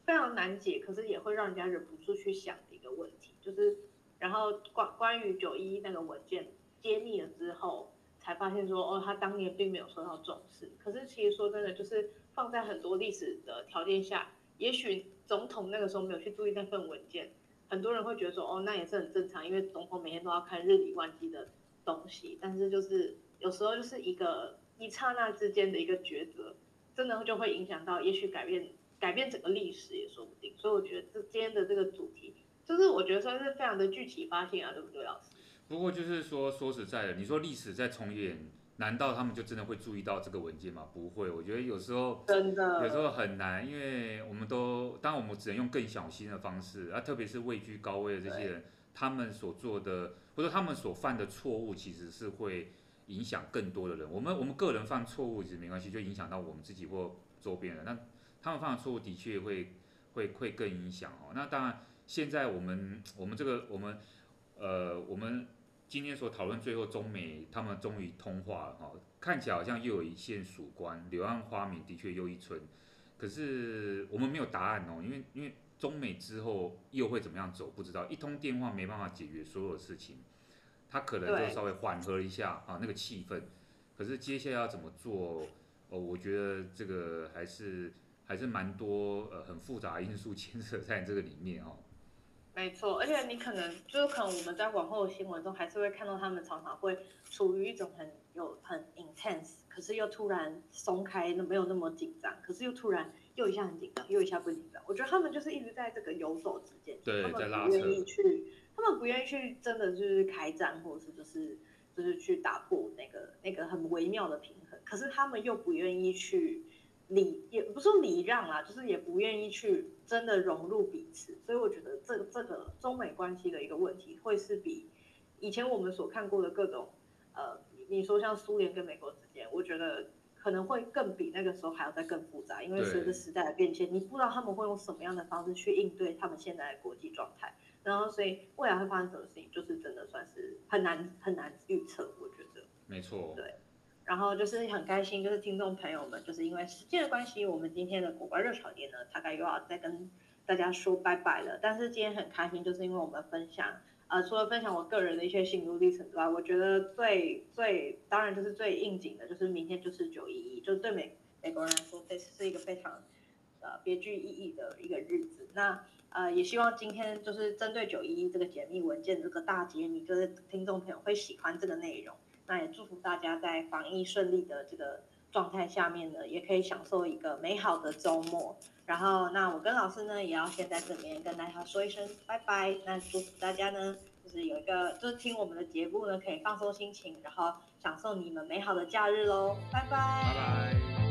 非常难解，可是也会让人家忍不住去想的一个问题，就是然后关关于九一那个文件揭秘了之后。才发现说哦，他当年并没有受到重视。可是其实说真的，就是放在很多历史的条件下，也许总统那个时候没有去注意那份文件，很多人会觉得说哦，那也是很正常，因为总统每天都要看日理万机的东西。但是就是有时候就是一个一刹那之间的一个抉择，真的就会影响到，也许改变改变整个历史也说不定。所以我觉得这今天的这个主题，就是我觉得算是非常的具体发现啊，对不对，老师？不过就是说，说实在的，你说历史在重演，难道他们就真的会注意到这个文件吗？不会，我觉得有时候真的有时候很难，因为我们都当然我们只能用更小心的方式啊，特别是位居高位的这些人，他们所做的或者他们所犯的错误，其实是会影响更多的人。我们我们个人犯错误其实没关系，就影响到我们自己或周边人。那他们犯的错误的确会会会更影响哦。那当然，现在我们我们这个我们呃我们。今天所讨论，最后中美他们终于通话了哈，看起来好像又有一线曙光，柳暗花明的确又一村。可是我们没有答案哦，因为因为中美之后又会怎么样走不知道，一通电话没办法解决所有的事情，他可能就稍微缓和一下啊那个气氛。可是接下来要怎么做？哦，我觉得这个还是还是蛮多呃很复杂因素 牵涉在这个里面哦。没错，而且你可能就是可能我们在往后的新闻中还是会看到他们常常会处于一种很有很 intense，可是又突然松开，那没有那么紧张，可是又突然又一下很紧张，又一下不紧张。我觉得他们就是一直在这个游走之间，对，他们不愿意去，他们不愿意去真的就是开战，或者是就是就是去打破那个那个很微妙的平衡，可是他们又不愿意去。礼也不是说礼让啊，就是也不愿意去真的融入彼此，所以我觉得这这个中美关系的一个问题，会是比以前我们所看过的各种，呃，你说像苏联跟美国之间，我觉得可能会更比那个时候还要再更复杂，因为随着时代的变迁，你不知道他们会用什么样的方式去应对他们现在的国际状态，然后所以未来会发生什么事情，就是真的算是很难很难预测，我觉得。没错。对。然后就是很开心，就是听众朋友们，就是因为时间的关系，我们今天的古怪热炒店呢，大概又要再跟大家说拜拜了。但是今天很开心，就是因为我们分享，呃，除了分享我个人的一些心路历程之外，我觉得最最当然就是最应景的，就是明天就是九一一，就是对美美国人来说，这是一个非常呃别具意义的一个日子。那呃也希望今天就是针对九一一这个解密文件这个大揭秘，就是听众朋友会喜欢这个内容。那也祝福大家在防疫顺利的这个状态下面呢，也可以享受一个美好的周末。然后，那我跟老师呢，也要先在这边跟大家说一声拜拜。那祝福大家呢，就是有一个就是听我们的节目呢，可以放松心情，然后享受你们美好的假日喽。拜拜。拜拜。